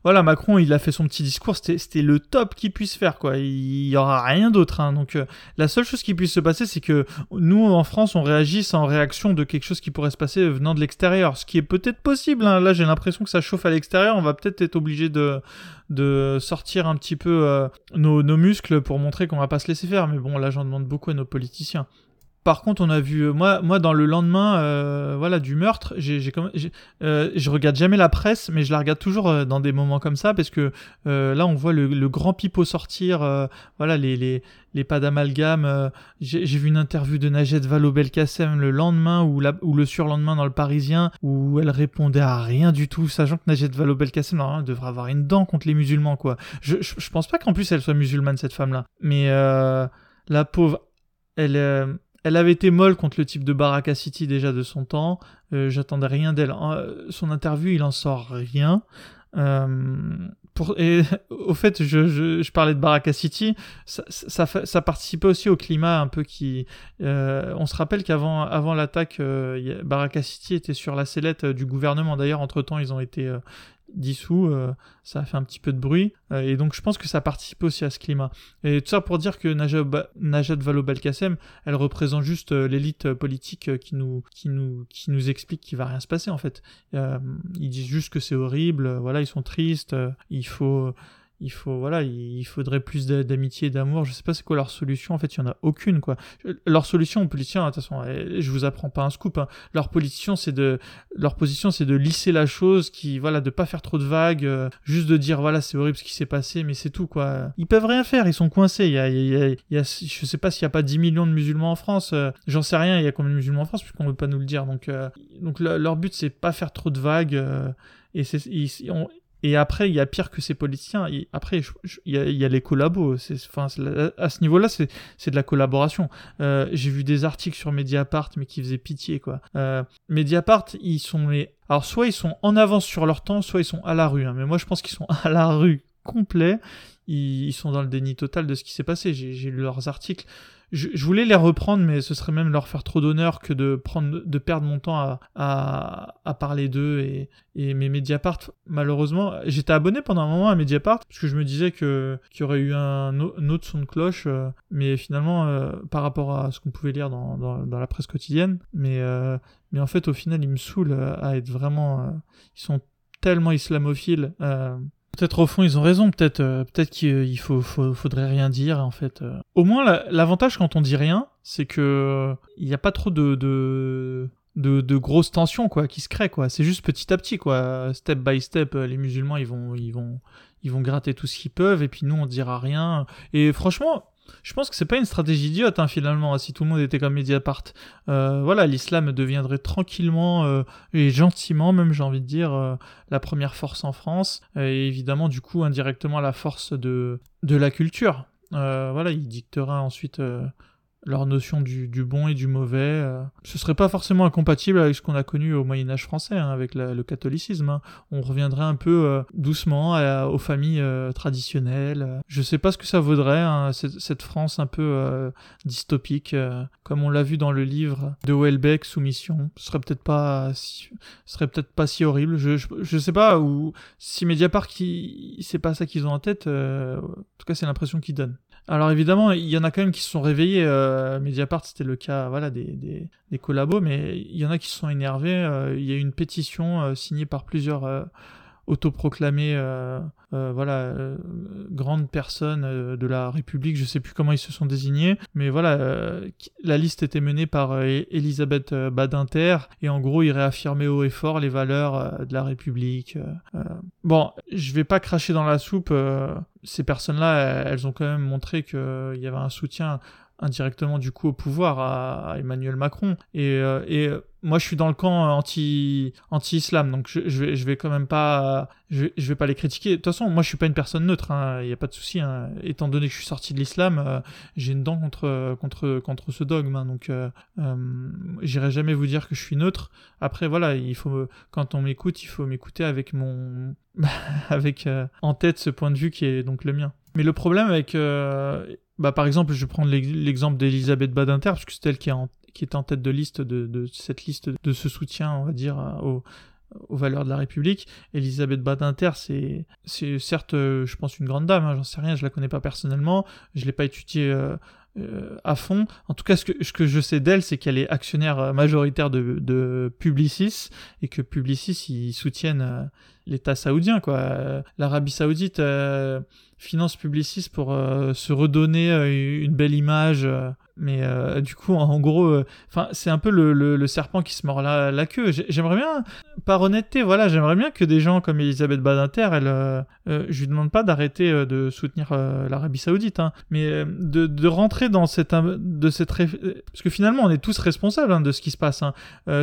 voilà Macron il a fait son petit discours c'était le top qu'il puisse faire quoi il y aura rien d'autre hein. donc euh, la seule chose qui puisse se passer c'est que nous en France on réagisse en réaction de quelque chose qui pourrait se passer venant de l'extérieur ce qui est peut-être possible hein. là j'ai l'impression que ça chauffe à l'extérieur on va peut-être être obligé de de sortir un petit peu euh, nos, nos muscles pour montrer qu'on va pas se laisser faire mais bon là j'en demande beaucoup à nos politiciens par contre, on a vu euh, moi, moi dans le lendemain, euh, voilà, du meurtre, j'ai, j'ai, euh, je regarde jamais la presse, mais je la regarde toujours dans des moments comme ça parce que là, on voit le, grand pipeau sortir, voilà, les, les, les pas d'amalgame. J'ai, vu une interview de Najed Vallaud-Belkacem le lendemain ou, la, ou le surlendemain dans le Parisien où elle répondait à rien du tout, sachant que Najed Vallaud-Belkacem devrait avoir une dent contre les musulmans, quoi. Je, je, je pense pas qu'en plus elle soit musulmane cette femme-là, mais la pauvre, elle elle avait été molle contre le type de Baraka City déjà de son temps. Euh, j'attendais rien d'elle. Son interview, il en sort rien. Euh, pour, et au fait, je, parlais de Baraka City, ça, participait aussi au climat un peu qui. Euh, on se rappelle qu'avant avant, l'attaque, Baraka City était sur la sellette du gouvernement. D'ailleurs, entre temps, ils ont été dissous, euh, ça a fait un petit peu de bruit, euh, et donc je pense que ça participe aussi à ce climat. Et tout ça pour dire que Najat Vallaud-Belkacem, elle représente juste euh, l'élite politique qui nous, qui, nous, qui nous explique qu'il va rien se passer en fait. ils disent juste que c'est horrible, voilà, ils sont tristes, il faut il faut voilà il faudrait plus d'amitié et d'amour. Je sais pas c'est quoi leur solution. En fait il y en a aucune quoi. Leur solution aux politiciens attention eh, je vous apprends pas un scoop hein. leur position c'est de leur position c'est de lisser la chose qui voilà de pas faire trop de vagues euh, juste de dire voilà c'est horrible ce qui s'est passé mais c'est tout quoi. Ils peuvent rien faire. Ils sont coincés. Il y a, je sais pas s'il y a pas 10 millions de musulmans en France euh, j'en sais rien. Il y a combien de musulmans en France puisqu'on veut pas nous le dire. Donc euh, donc leur but c'est pas faire trop de vagues et c'est et après, il y a pire que ces politiciens. après, il y, a, les collabos. Enfin, à ce niveau-là, c'est de la collaboration. Euh, j'ai vu des articles sur Mediapart, mais qui faisaient pitié, quoi. Euh, Mediapart, ils sont les... Alors, soit ils sont en avance sur leur temps, soit ils sont à la rue. Hein. Mais moi, je pense qu'ils sont à la rue complet. Ils, sont dans le déni total de ce qui s'est passé. J'ai lu leurs articles je, voulais les reprendre, mais ce serait même leur faire trop d'honneur que de prendre, de perdre mon temps à, à, à parler d'eux et, et mes Mediapart. Malheureusement, j'étais abonné pendant un moment à Mediapart parce que je me disais que qu'il y aurait eu un, autre son de cloche, euh, mais finalement euh, par rapport à ce qu'on pouvait lire dans, dans, la presse quotidienne, mais euh, mais en fait au final ils me saoulent à être vraiment, ils sont tellement islamophiles Peut-être au fond ils ont raison, peut-être peut-être qu'il faut, faudrait rien dire en fait. Au moins l'avantage quand on dit rien, c'est que il n'y a pas trop de, de de, grosses tensions quoi qui se créent quoi. C'est juste petit à petit quoi. Step by step les musulmans ils vont ils vont ils vont gratter tout ce qu'ils peuvent et puis nous on dira rien. Et franchement je pense que c'est pas une stratégie idiote hein, finalement si tout le monde était comme Mediapart. Euh, voilà l'islam deviendrait tranquillement euh, et gentiment même j'ai envie de dire euh, la première force en France et évidemment du coup indirectement la force de de la culture. Voilà il dictera ensuite leur notion du, bon et du mauvais. Euh. Ce serait pas forcément incompatible avec ce qu'on a connu au Moyen Âge français, hein, avec le catholicisme. Hein. On reviendrait un peu euh, doucement aux familles euh, traditionnelles. Je sais pas ce que ça vaudrait, hein, cette, France un peu dystopique, comme on l'a vu dans le livre de Welbeck, Soumission. Ce serait peut-être pas, si, serait peut-être pas si horrible. Je, je, sais pas, ou si Mediapart, c'est pas ça qu'ils ont en tête. en tout cas, c'est l'impression qu'ils donnent. Alors évidemment, il y en a quand même qui se sont réveillés. Euh, Mediapart, c'était le cas des, des, collabos, mais il y en a qui se sont énervés. Euh, il y a eu une pétition euh, signée par plusieurs euh, autoproclamés voilà, grandes personnes de la République. Je sais plus comment ils se sont désignés, mais voilà, la liste était menée par Elisabeth Badinter, et en gros, ils réaffirmaient haut et fort les valeurs de la République. bon, je vais pas cracher dans la soupe ces personnes-là, elles ont quand même montré qu'il y avait un soutien indirectement du coup au pouvoir à, Emmanuel Macron. Et, euh, et, moi, je suis dans le camp anti anti islam, donc je, je, vais je vais quand même pas je, je, vais pas les critiquer. De toute façon, moi, je suis pas une personne neutre. Hein. Il n'y a pas de souci. Hein. Étant donné que je suis sorti de l'islam, euh, j'ai une dent contre contre contre ce dogme. Hein. Donc, euh, euh, j'irai jamais vous dire que je suis neutre. Après, voilà, il faut quand on m'écoute, il faut m'écouter avec mon avec en tête ce point de vue qui est donc le mien. Mais le problème avec bah, par exemple, je vais prendre l'exemple d'Elisabeth Badinter, parce que c'est elle qui est, en, qui est en tête de liste de, cette liste de ce soutien, on va dire, aux, valeurs de la République. Elisabeth Badinter, c'est, certes, euh, je pense, une grande dame, hein, j'en sais rien, je la connais pas personnellement, je l'ai pas étudiée euh, euh, à fond. En tout cas, ce que, je sais d'elle, c'est qu'elle est actionnaire majoritaire de Publicis, et que Publicis, ils soutiennent l'État saoudien, quoi. L'Arabie saoudite finance Publicis pour se redonner une belle image mais euh, du coup, en, gros, euh, enfin, c'est un peu le, le, serpent qui se mord la, queue. J'aimerais bien, par honnêteté, voilà, j'aimerais bien que des gens comme Elisabeth Badinter, elle, euh, je lui demande pas d'arrêter de soutenir l'Arabie Saoudite, hein, mais de, de, rentrer dans cette, de cette, parce que finalement, on est tous responsables hein, de ce qui se passe. Hein.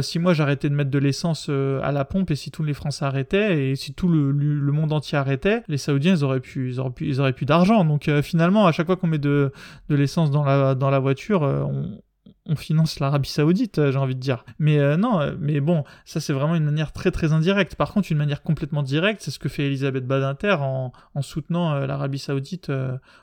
si moi j'arrêtais de mettre de l'essence à la pompe et si tous les Français arrêtaient et si tout le, monde entier arrêtait, les Saoudiens ils auraient pu, ils auraient pu, ils auraient plus d'argent. Donc finalement, à chaque fois qu'on met de, l'essence dans la, voiture euh, on, finance l'Arabie Saoudite, euh, j'ai envie de dire. Mais euh, non, mais bon, ça c'est vraiment une manière très très indirecte. Par contre, une manière complètement directe, c'est ce que fait Elisabeth Badinter en, soutenant l'Arabie Saoudite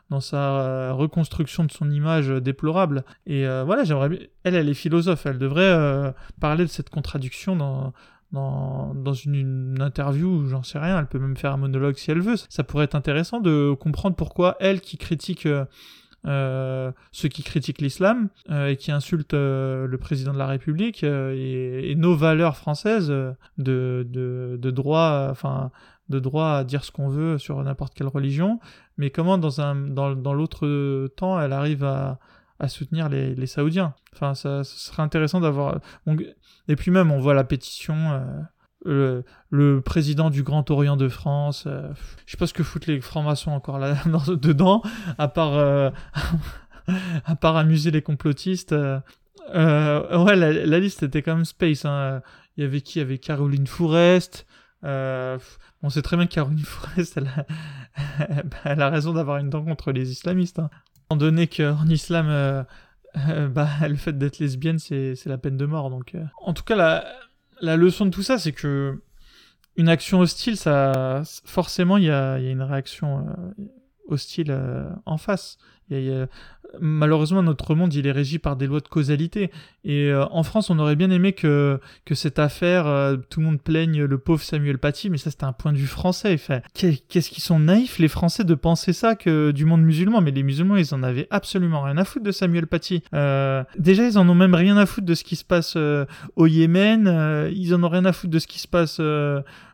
dans sa reconstruction de son image déplorable. Et voilà, j'aimerais elle, elle est philosophe, elle devrait parler de cette contradiction dans dans, une, interview, j'en sais rien, elle peut même faire un monologue si elle veut. Ça pourrait être intéressant de comprendre pourquoi elle qui critique euh, ceux qui critiquent l'islam euh, et qui insultent euh, le président de la République et, nos valeurs françaises de, droit, enfin de droit à dire ce qu'on veut sur n'importe quelle religion, mais comment dans l'autre temps elle arrive à, à soutenir les, Saoudiens. Enfin, ça, serait intéressant d'avoir. Et puis même, on voit la pétition le, président du Grand Orient de France. Euh, je sais pas ce que foutent les francs-maçons encore là dedans, à part euh, à part amuser les complotistes. Euh, ouais, la, liste était quand même space. Hein. Il y avait qui? Il y avait Caroline Fourest. on sait très bien que Caroline a, elle a raison d'avoir une dent contre les islamistes. Hein. Étant donné qu'en islam, bah, le fait d'être lesbienne, c'est la peine de mort. Donc, en tout cas, la, la leçon de tout ça, c'est que une action hostile, ça, forcément, il y a, une réaction euh, hostile euh, en face. Malheureusement, notre monde, il est régi par des lois de causalité. Et euh, en France, on aurait bien aimé que, que cette affaire, euh, tout le monde plaigne le pauvre Samuel Paty, mais ça, c'était un point de vue français. Qu'est-ce qu'ils sont naïfs, les Français, de penser ça que du monde musulman. Mais les musulmans, ils en avaient absolument rien à foutre de Samuel Paty. Euh, déjà, ils en ont même rien à foutre de ce qui se passe au Yémen. ils en ont rien à foutre de ce qui se passe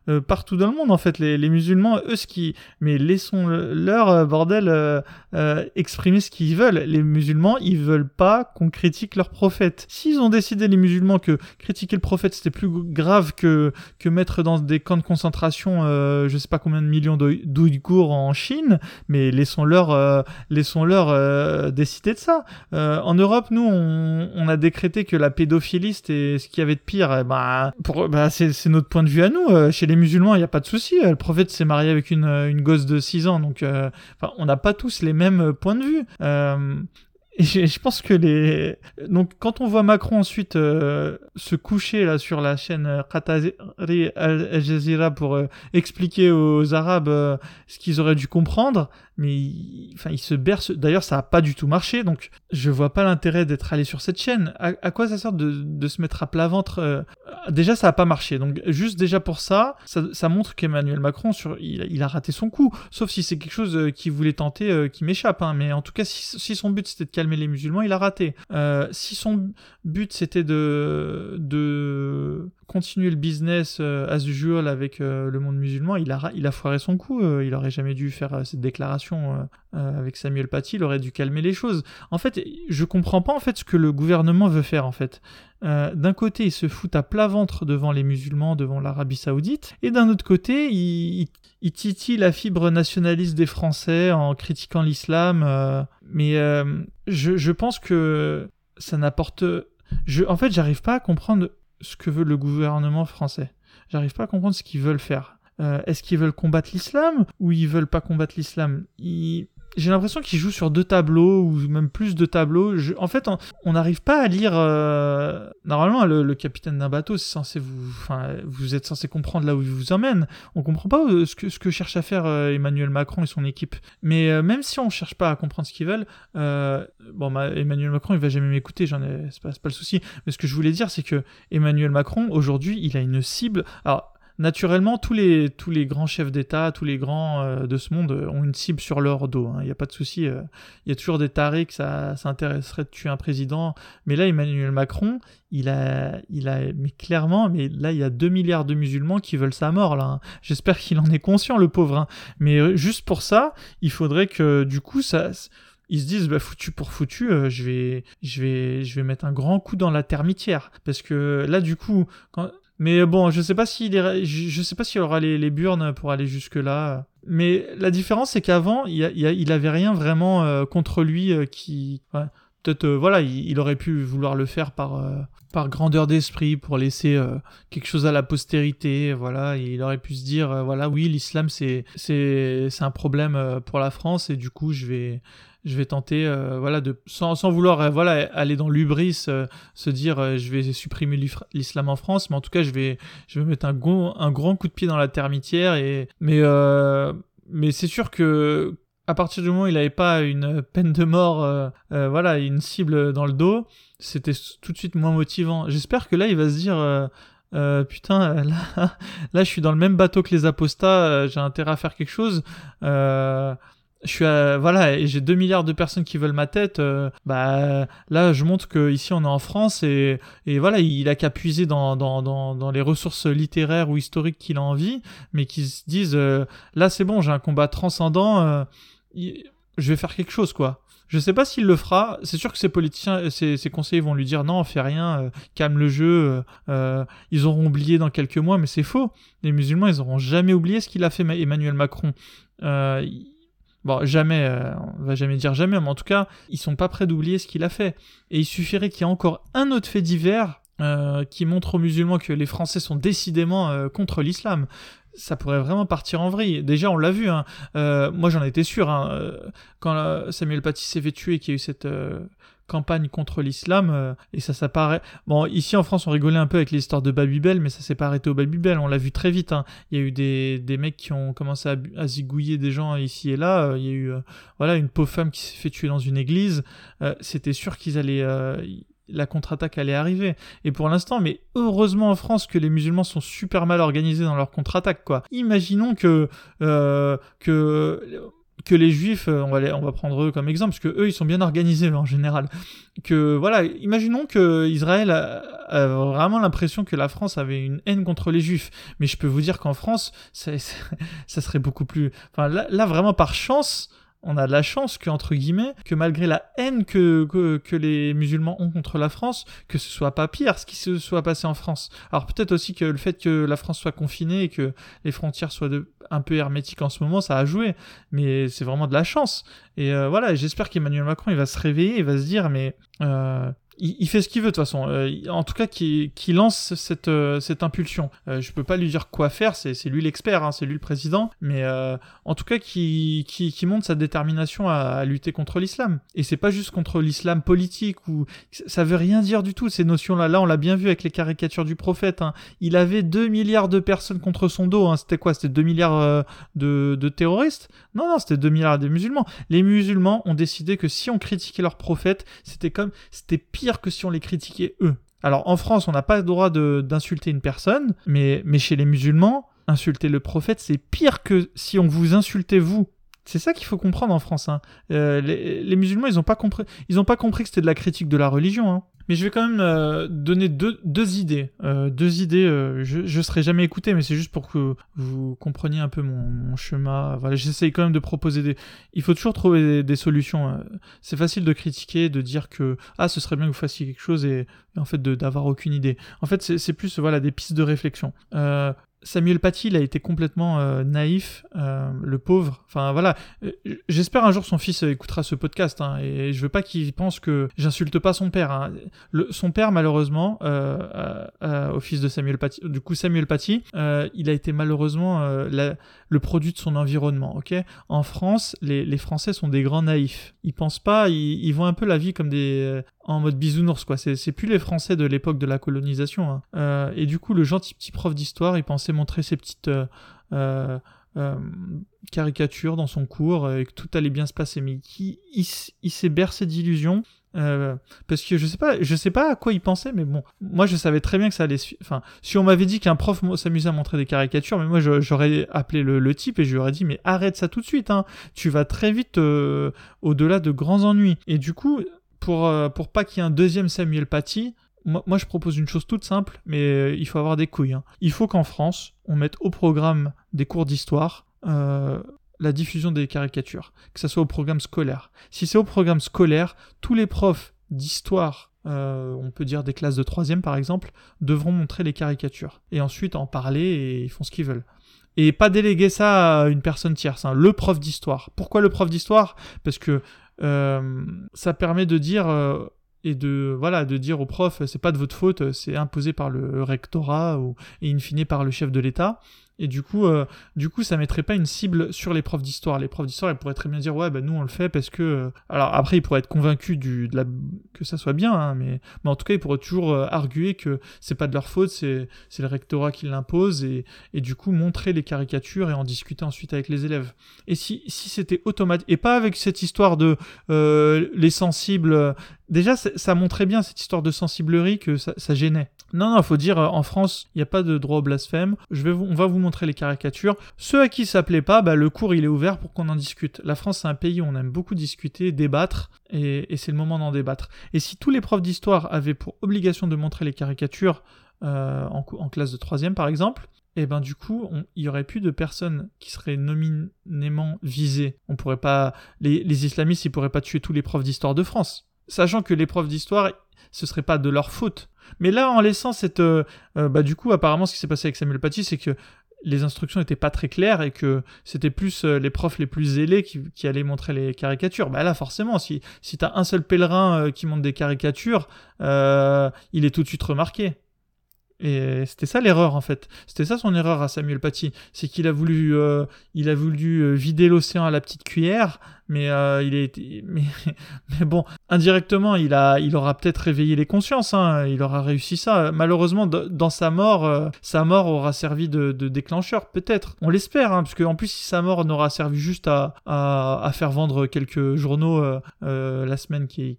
euh, partout dans le monde en fait. Les, musulmans, eux, ce qui, mais laissons-leur euh, bordel euh, exprimer ce qu'ils veulent. Les musulmans, ils veulent pas qu'on critique leur prophète. S'ils ont décidé les musulmans que critiquer le prophète c'était plus grave que que mettre dans des camps de concentration, je sais pas combien de millions d'Ouïghours en Chine, mais laissons-leur laissons-leur décider de ça. en Europe, nous, on, a décrété que la pédophilie c'était ce qu'il y avait de pire. bah, pour, bah, c'est notre point de vue à nous. chez les musulmans, il n'y a pas de souci. Le prophète s'est marié avec une, une gosse de 6 ans, donc euh, on n'a pas tous les mêmes points de vue. Euh, et je, pense que les donc quand on voit Macron ensuite euh, se coucher là sur la chaîne Qatari Al Jazeera pour expliquer aux Arabes ce qu'ils auraient dû comprendre, mais il, se berce. D'ailleurs, ça a pas du tout marché, donc je vois pas l'intérêt d'être allé sur cette chaîne. À, quoi ça sert de, se mettre à plat ventre euh, Déjà, ça a pas marché, donc juste déjà pour ça, ça, montre qu'Emmanuel Macron, il, a raté son coup. Sauf si c'est quelque chose euh, qu'il voulait tenter, euh, qui m'échappe. Hein. Mais en tout cas, si, son but c'était de calmer les musulmans, il a raté. si son but c'était de continuer le business euh, as usual avec euh, le monde musulman, il a, il a foiré son coup. Euh, il aurait jamais dû faire cette déclaration avec Samuel Paty. Il aurait dû calmer les choses. En fait, je comprends pas en fait ce que le gouvernement veut faire en fait. d'un côté, il se fout à plat ventre devant les musulmans, devant l'Arabie Saoudite, et d'un autre côté, il, il, titille la fibre nationaliste des Français en critiquant l'islam. mais je, je pense que ça n'apporte en fait, j'arrive pas à comprendre ce que veut le gouvernement français. J'arrive pas à comprendre ce qu'ils veulent faire. Euh, est-ce qu'ils veulent combattre l'islam ou ils veulent pas combattre l'islam? J'ai l'impression qu'ils jouent sur deux tableaux ou même plus de tableaux. en fait, on n'arrive pas à lire. Euh, normalement, le, capitaine d'un bateau, c'est censé vous, enfin, vous êtes censé comprendre là où il vous emmène. On comprend pas euh, ce que cherche à faire euh, Emmanuel Macron et son équipe. Mais même si on cherche pas à comprendre ce qu'ils veulent, bon, Emmanuel Macron, il va jamais m'écouter. J'en ai, c'est pas, pas le souci. Mais ce que je voulais dire, c'est que Emmanuel Macron aujourd'hui, il a une cible. Alors naturellement, tous les, tous les grands chefs d'État, tous les grands euh, de ce monde ont une cible sur leur dos. Hein. Il n'y a pas de souci. Euh. Il y a toujours des tarés que ça, s'intéresserait de tuer un président. Mais là, Emmanuel Macron, il a, il a, mais clairement, mais là, il y a 2 milliards de musulmans qui veulent sa mort. Hein. J'espère qu'il en est conscient, le pauvre. Hein. Mais euh, juste pour ça, il faudrait que, du coup, ça ils se disent bah foutu pour foutu je vais je vais je vais mettre un grand coup dans la termitière parce que là du coup quand mais bon, je sais pas sais pas s'il aura les, les, burnes pour aller jusque là. Mais la différence, c'est qu'avant, il, il, avait rien vraiment euh, contre lui euh, qui, peut-être, euh, voilà, il, aurait pu vouloir le faire par par grandeur d'esprit pour laisser quelque chose à la postérité. Voilà, il aurait pu se dire, voilà, oui, l'islam c'est c'est c'est un problème pour la France et du coup, je vais je vais tenter, euh, voilà, de, sans, sans vouloir euh, voilà, aller dans l'ubris, euh, se dire je vais supprimer l'islam en France, mais en tout cas, je vais, je vais mettre un, un grand coup de pied dans la termitière. Et, mais mais c'est sûr que à partir du moment où il n'avait pas une peine de mort, voilà, une cible dans le dos, c'était tout de suite moins motivant. J'espère que là, il va se dire. putain, là, là, je suis dans le même bateau que les apostats, j'ai intérêt à faire quelque chose. Je suis voilà et j'ai 2 milliards de personnes qui veulent ma tête euh, bah là je montre que ici on est en France et, et voilà il a qu'à puiser dans, dans, dans, dans, les ressources littéraires ou historiques qu'il a envie mais qui se disent euh, là c'est bon j'ai un combat transcendant euh, je vais faire quelque chose quoi je sais pas s'il le fera. C'est sûr que ses politiciens, ses, ses, conseillers vont lui dire non, fais rien, calme le jeu. ils auront oublié dans quelques mois, mais c'est faux. Les musulmans, ils auront jamais oublié ce qu'il a fait Emmanuel Macron. Bon, jamais, euh, on va jamais dire jamais, mais en tout cas, ils sont pas prêts d'oublier ce qu'il a fait. Et il suffirait qu'il y ait encore un autre fait divers euh, qui montre aux musulmans que les Français sont décidément euh, contre l'islam. Ça pourrait vraiment partir en vrille. Déjà, on l'a vu. Hein. moi, j'en étais sûr. Hein, quand Samuel Paty s'est fait tuer, qu'il y a eu cette campagne contre l'islam, et ça, ça paraît... Bon, ici en France, on rigolait un peu avec l'histoire de Babybel, mais ça s'est pas arrêté au Babybel, on l'a vu très vite. Hein. Il y a eu des, des mecs qui ont commencé à, zigouiller des gens ici et là, il y a eu voilà, une pauvre femme qui s'est fait tuer dans une église, c'était sûr qu'ils allaient la contre-attaque allait arriver. Et pour l'instant, mais heureusement en France que les musulmans sont super mal organisés dans leur contre-attaque, quoi. Imaginons que, euh, que, que les juifs, euh, on va, on va prendre eux comme exemple, parce que eux, ils sont bien organisés en général. Que, voilà, imaginons que Israël a, vraiment l'impression que la France avait une haine contre les juifs. Mais je peux vous dire qu'en France, ça, ça, serait beaucoup plus, enfin, là vraiment par chance, on a de la chance que, entre guillemets, que malgré la haine que, que, les musulmans ont contre la France, que ce soit pas pire ce qui se soit passé en France. Alors peut-être aussi que le fait que la France soit confinée et que les frontières soient un peu hermétiques en ce moment, ça a joué, mais c'est vraiment de la chance. Et euh, voilà, j'espère qu'Emmanuel Macron, il va se réveiller, il va se dire, mais euh, il, fait ce qu'il veut de toute façon. Euh, en tout cas, qui, lance cette, euh, cette impulsion. Euh, je peux pas lui dire quoi faire, c'est, lui l'expert, hein, c'est lui le président, mais en tout cas, qui, qui, montre sa détermination à, lutter contre l'islam. Et c'est pas juste contre l'islam politique, ou ça veut rien dire du tout, ces notions-là. Là, on l'a bien vu avec les caricatures du prophète. Hein. Il avait 2 milliards de personnes contre son dos. Hein. C'était quoi? C'était 2 milliards de, de terroristes? Non, non, c'était 2 milliards de musulmans. Les musulmans ont décidé que si on critiquait leur prophète, c'était comme, c'était pire que si on les critiquait eux. Alors en France, on n'a pas le droit d'insulter une personne, mais, mais chez les musulmans, insulter le prophète, c'est pire que si on vous insultait vous. C'est ça qu'il faut comprendre en France. Hein. Euh, les, musulmans, ils n'ont pas compris, pas compris que c'était de la critique de la religion. Hein. Mais je vais quand même euh, donner deux, deux idées. Euh, deux idées, euh, je ne serai jamais écouté, mais c'est juste pour que vous compreniez un peu mon, chemin. Voilà, j'essaye quand même de proposer des... Il faut toujours trouver des, solutions. Hein. C'est facile de critiquer, de dire que ah ce serait bien que vous fassiez quelque chose et, en fait d'avoir aucune idée. En fait c'est plus voilà des pistes de réflexion. Samuel Paty, il a été complètement euh, naïf, euh, le pauvre. Enfin voilà, euh, j'espère un jour son fils écoutera ce podcast hein, et je veux pas qu'il pense que j'insulte pas son père. Hein. son père malheureusement, au fils de Samuel Paty, du coup Samuel Paty, il a été malheureusement le produit de son environnement. Ok, en France, les, Français sont des grands naïfs. Ils pensent pas, ils, ils voient un peu la vie comme des en mode bisounours quoi. C'est plus les Français de l'époque de la colonisation. Hein. Euh, et du coup, le gentil petit prof d'histoire, il pensait montrer ses petites euh, euh, caricatures dans son cours et que tout allait bien se passer. Mais il, il, s'est bercé d'illusions. Parce que je sais pas, je sais pas à quoi il pensait, mais bon, moi je savais très bien que ça allait. Enfin, si on m'avait dit qu'un prof s'amusait à montrer des caricatures, mais moi j'aurais appelé le, type et je lui aurais dit mais arrête ça tout de suite, hein. tu vas très vite au-delà de grands ennuis. Et du coup, pour, euh, pour pas qu'il y ait un deuxième Samuel Paty, moi, je propose une chose toute simple, mais euh, il faut avoir des couilles. Hein. Il faut qu'en France, on mette au programme des cours d'histoire euh, la diffusion des caricatures, que ce soit au programme scolaire. Si c'est au programme scolaire, tous les profs d'histoire, on peut dire des classes de troisième par exemple, devront montrer les caricatures. Et ensuite en parler et font ce qu'ils veulent et pas déléguer ça à une personne tierce, hein. le prof d'histoire. Pourquoi le prof d'histoire? Parce que euh, ça permet de dire euh, et de voilà de dire au prof c'est pas de votre faute, c'est imposé par le rectorat ou et in fine par le chef de l'État. Et du coup, euh, du coup, ça mettrait pas une cible sur les profs d'histoire. Les profs d'histoire, ils pourraient très bien dire ouais, ben nous on le fait parce que. Euh, alors après, ils pourraient être convaincus du, de la... que ça soit bien, hein, mais... mais en tout cas, ils pourraient toujours euh, arguer que c'est pas de leur faute, c'est le rectorat qui l'impose et, et du coup montrer les caricatures et en discuter ensuite avec les élèves. Et si, si c'était automatique et pas avec cette histoire de les sensibles. Déjà, ça montrait bien cette histoire de sensiblerie que ça, gênait. Non, non, faut dire, en France, il n'y a pas de droit au blasphème. Je vais on va vous montrer les caricatures. Ceux à qui ça plaît pas, bah, le cours il est ouvert pour qu'on en discute. La France c'est un pays où on aime beaucoup discuter, débattre, et, c'est le moment d'en débattre. Et si tous les profs d'histoire avaient pour obligation de montrer les caricatures euh, en, classe de troisième par exemple, et eh ben du coup, il y aurait plus de personnes qui seraient nominément visées. On pourrait pas, les, islamistes, ils pourraient pas tuer tous les profs d'histoire de France, sachant que les profs d'histoire, ce serait pas de leur faute. Mais là, en laissant cette. Euh, euh, bah, du coup, apparemment, ce qui s'est passé avec Samuel Paty, c'est que les instructions n'étaient pas très claires et que c'était plus euh, les profs les plus zélés qui, allaient montrer les caricatures. Bah là, forcément, si, si t'as un seul pèlerin qui montre des caricatures, il est tout de suite remarqué. Et c'était ça l'erreur en fait. C'était ça son erreur à Samuel Paty, c'est qu'il a voulu, il a voulu vider l'océan à la petite cuillère, mais il est, mais, bon, indirectement, il a, il aura peut-être réveillé les consciences. Hein, il aura réussi ça. Malheureusement, dans sa mort, sa mort aura servi de, déclencheur, peut-être. On l'espère, hein, parce qu'en plus, si sa mort n'aura servi juste à, faire vendre quelques journaux la semaine qui,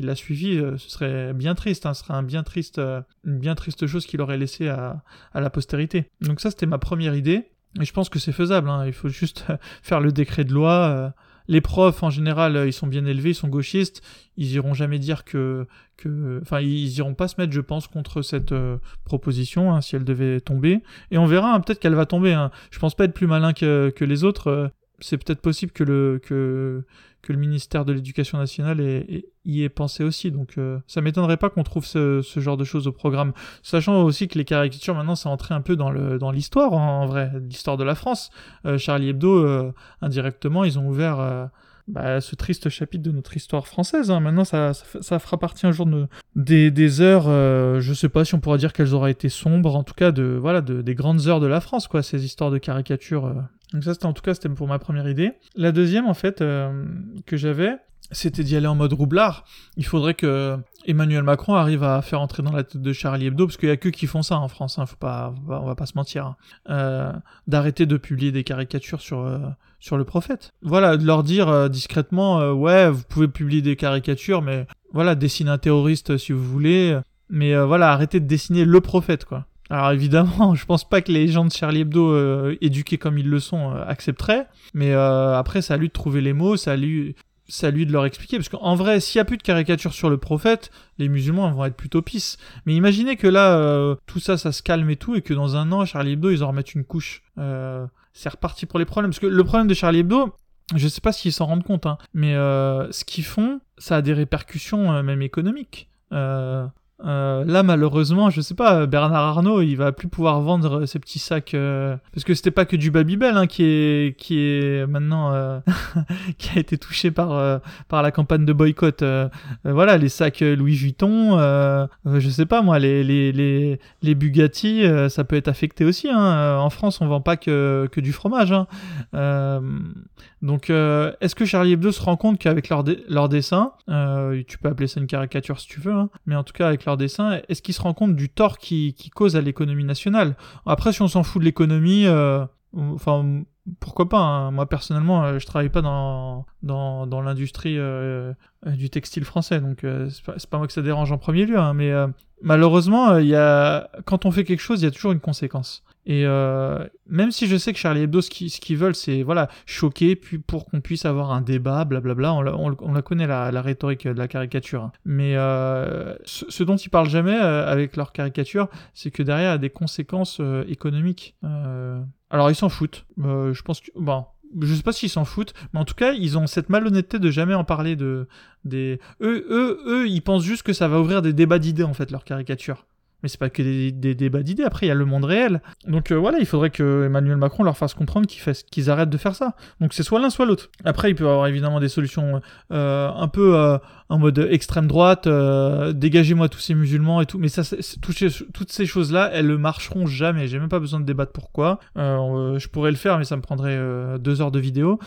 l'a suivi, ce serait bien triste. Hein, ce serait un bien triste, une bien triste chose qu'il aurait laissé à, à la postérité. Donc ça, c'était ma première idée. Et je pense que c'est faisable. Hein. Il faut juste faire le décret de loi. Euh. Les profs, en général, euh, ils sont bien élevés, ils sont gauchistes. Ils iront jamais dire que, que, enfin, ils iront pas se mettre, je pense, contre cette euh, proposition hein, si elle devait tomber. Et on verra. Hein, peut-être qu'elle va tomber. Je pense pas être plus malin que, que les autres. c'est peut-être possible que le que que le ministère de l'Éducation nationale y ait pensé aussi. Donc euh, ça m'étonnerait pas qu'on trouve ce, genre de choses au programme. Sachant aussi que les caricatures maintenant c'est entré un peu dans le dans l'histoire en, vrai, l'histoire de la France. Euh, Charlie Hebdo, euh, indirectement, ils ont ouvert bah, ce triste chapitre de notre histoire française. Hein. Maintenant, ça, ça, fera partie un jour de, des, des heures, je sais pas si on pourra dire qu'elles auraient été sombres, en tout cas de voilà de, des grandes heures de la France, quoi, ces histoires de caricatures donc ça, c'était en tout cas, c'était pour ma première idée. La deuxième, en fait, euh, que j'avais, c'était d'y aller en mode roublard. Il faudrait que Emmanuel Macron arrive à faire entrer dans la tête de Charlie Hebdo, parce qu'il y a que qui font ça en France, hein, faut pas, on va pas se mentir, hein. euh, d'arrêter de publier des caricatures sur, euh, sur le prophète. Voilà, de leur dire discrètement, ouais, vous pouvez publier des caricatures, mais voilà, dessine un terroriste si vous voulez, mais voilà, arrêtez de dessiner le prophète, quoi. Alors évidemment, je pense pas que les gens de Charlie Hebdo, euh, éduqués comme ils le sont, euh, accepteraient. Mais euh, après, ça a lui de trouver les mots, ça a lui, ça lui de leur expliquer. Parce qu'en vrai, s'il y a plus de caricatures sur le prophète, les musulmans vont être plutôt pisse. Mais imaginez que là, tout ça, ça se calme et tout, et que dans un an, Charlie Hebdo, ils en remettent une couche. c'est reparti pour les problèmes. Parce que le problème de Charlie Hebdo, je sais pas s'ils s'en rendent compte, hein, mais ce qu'ils font, ça a des répercussions même économiques. Euh, là, malheureusement, je sais pas, Bernard Arnault, il va plus pouvoir vendre ses petits sacs euh, parce que c'était pas que du Babybel hein, qui est qui est maintenant euh, qui a été touché par par la campagne de boycott. voilà, les sacs Louis Vuitton, je sais pas moi, les les les, les Bugatti, ça peut être affecté aussi. Hein. En France, on vend pas que que du fromage. Hein. donc, est-ce que Charlie Hebdo se rend compte qu'avec leur leur dessin, tu peux appeler ça une caricature si tu veux, mais en tout cas avec est-ce qu'ils se rendent compte du tort qui, qui cause à l'économie nationale? Après, si on s'en fout de l'économie, euh, enfin, pourquoi pas hein. Moi, personnellement, euh, je travaille pas dans, dans, l'industrie euh, du textile français, donc c'est pas, moi que ça dérange en premier lieu, hein, mais malheureusement, y a, quand on fait quelque chose, il y a toujours une conséquence. Et euh, même si je sais que Charlie Hebdo, ce qu'ils veulent, c'est voilà choquer, puis pour qu'on puisse avoir un débat, blablabla. On la, on, la connaît la, rhétorique de la caricature. Mais euh, ce, dont ils parlent jamais euh, avec leur caricature, c'est que derrière il y a des conséquences euh, économiques. Euh, alors ils s'en foutent. je pense que bon, je sais pas s'ils s'en foutent, mais en tout cas, ils ont cette malhonnêteté de jamais en parler de des. Eux, eux, eux, ils pensent juste que ça va ouvrir des débats d'idées en fait leur caricature. Mais c'est pas que des, débats d'idées, après il y a le monde réel. Donc euh, voilà, il faudrait que Emmanuel Macron leur fasse comprendre qu'ils arrêtent de faire ça. Donc c'est soit l'un soit l'autre. Après il peut y avoir évidemment des solutions euh, un peu euh, en mode extrême droite, dégagez-moi tous ces musulmans et tout. Mais toutes ces choses-là, elles ne marcheront jamais. J'ai même pas besoin de débattre pourquoi. je pourrais le faire, mais ça me prendrait deux heures de vidéo,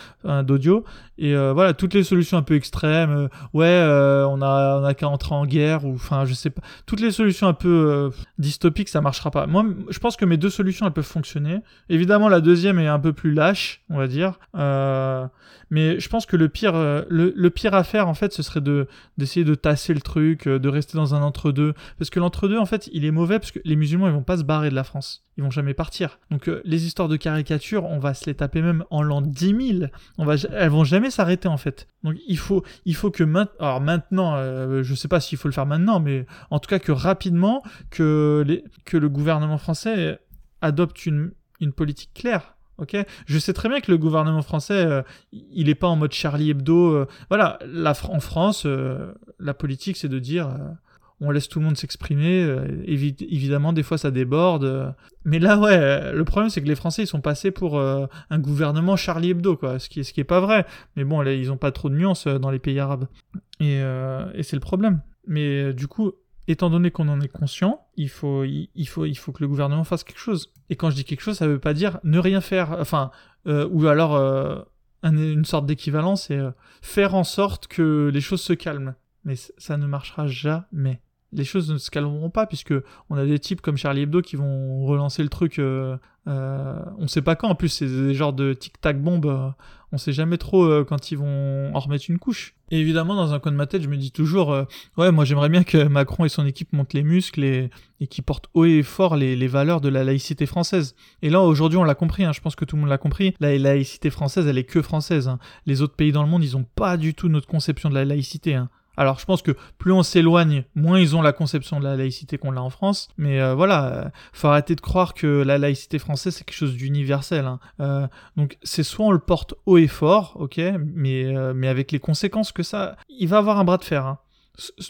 d'audio. Et voilà, toutes les solutions un peu extrêmes, ouais, on a, on a qu'à entrer en guerre, ou enfin je sais pas. Toutes les solutions un peu dystopique, ça marchera pas. Moi, je pense que mes deux solutions, elles peuvent fonctionner. Évidemment, la deuxième est un peu plus lâche, on va dire. Euh, mais je pense que le pire, euh, le, pire à faire, en fait, ce serait de d'essayer de tasser le truc, euh, de rester dans un entre-deux. Parce que l'entre-deux, en fait, il est mauvais parce que les musulmans, ils vont pas se barrer de la France. Ils vont jamais partir. Donc, les histoires de caricature, on va se les taper même en l'an 10 000. On va, elles vont jamais s'arrêter, en fait. Donc, il faut, il faut que maintenant, alors maintenant, je sais pas s'il faut le faire maintenant, mais en tout cas que rapidement, que, le gouvernement français adopte une politique claire. Ok, je sais très bien que le gouvernement français, euh, il n'est pas en mode Charlie Hebdo. Euh, voilà, en France, euh, la politique, c'est de dire, on laisse tout le monde s'exprimer. évidemment, des fois, ça déborde. mais là, ouais, le problème, c'est que les Français, ils sont passés pour un gouvernement Charlie Hebdo, quoi. Ce qui, ce est pas vrai. Mais bon, là, ils n'ont pas trop de nuances dans les pays arabes. Et c'est le problème. Mais du coup, étant donné qu'on en est conscient, il faut, que le gouvernement fasse quelque chose. Et quand je dis quelque chose, ça ne veut pas dire ne rien faire, enfin, euh, ou alors, euh, une sorte d'équivalent, c'est faire en sorte que les choses se calment. Mais ça ne marchera jamais les choses ne se calmeront pas puisque on a des types comme Charlie Hebdo qui vont relancer le truc euh, euh, on sait pas quand en plus c'est des genres de tic tac bombes euh, on sait jamais trop euh, quand ils vont en remettre une couche et évidemment dans un coin de ma tête je me dis toujours ouais moi j'aimerais bien que Macron et son équipe montent les muscles et, et qu'ils portent haut et fort les, valeurs de la laïcité française et là aujourd'hui on l'a compris hein, je pense que tout le monde l'a compris la laïcité française elle est que française hein. les autres pays dans le monde ils ont pas du tout notre conception de la laïcité hein. Alors je pense que plus on s'éloigne, moins ils ont la conception de la laïcité qu'on l'a en France. Mais euh, voilà, euh, faut arrêter de croire que la laïcité française c'est quelque chose d'universel. Hein. Euh, donc c'est soit on le porte haut et fort, ok, mais, mais avec les conséquences que ça, il va avoir un bras de fer. Hein.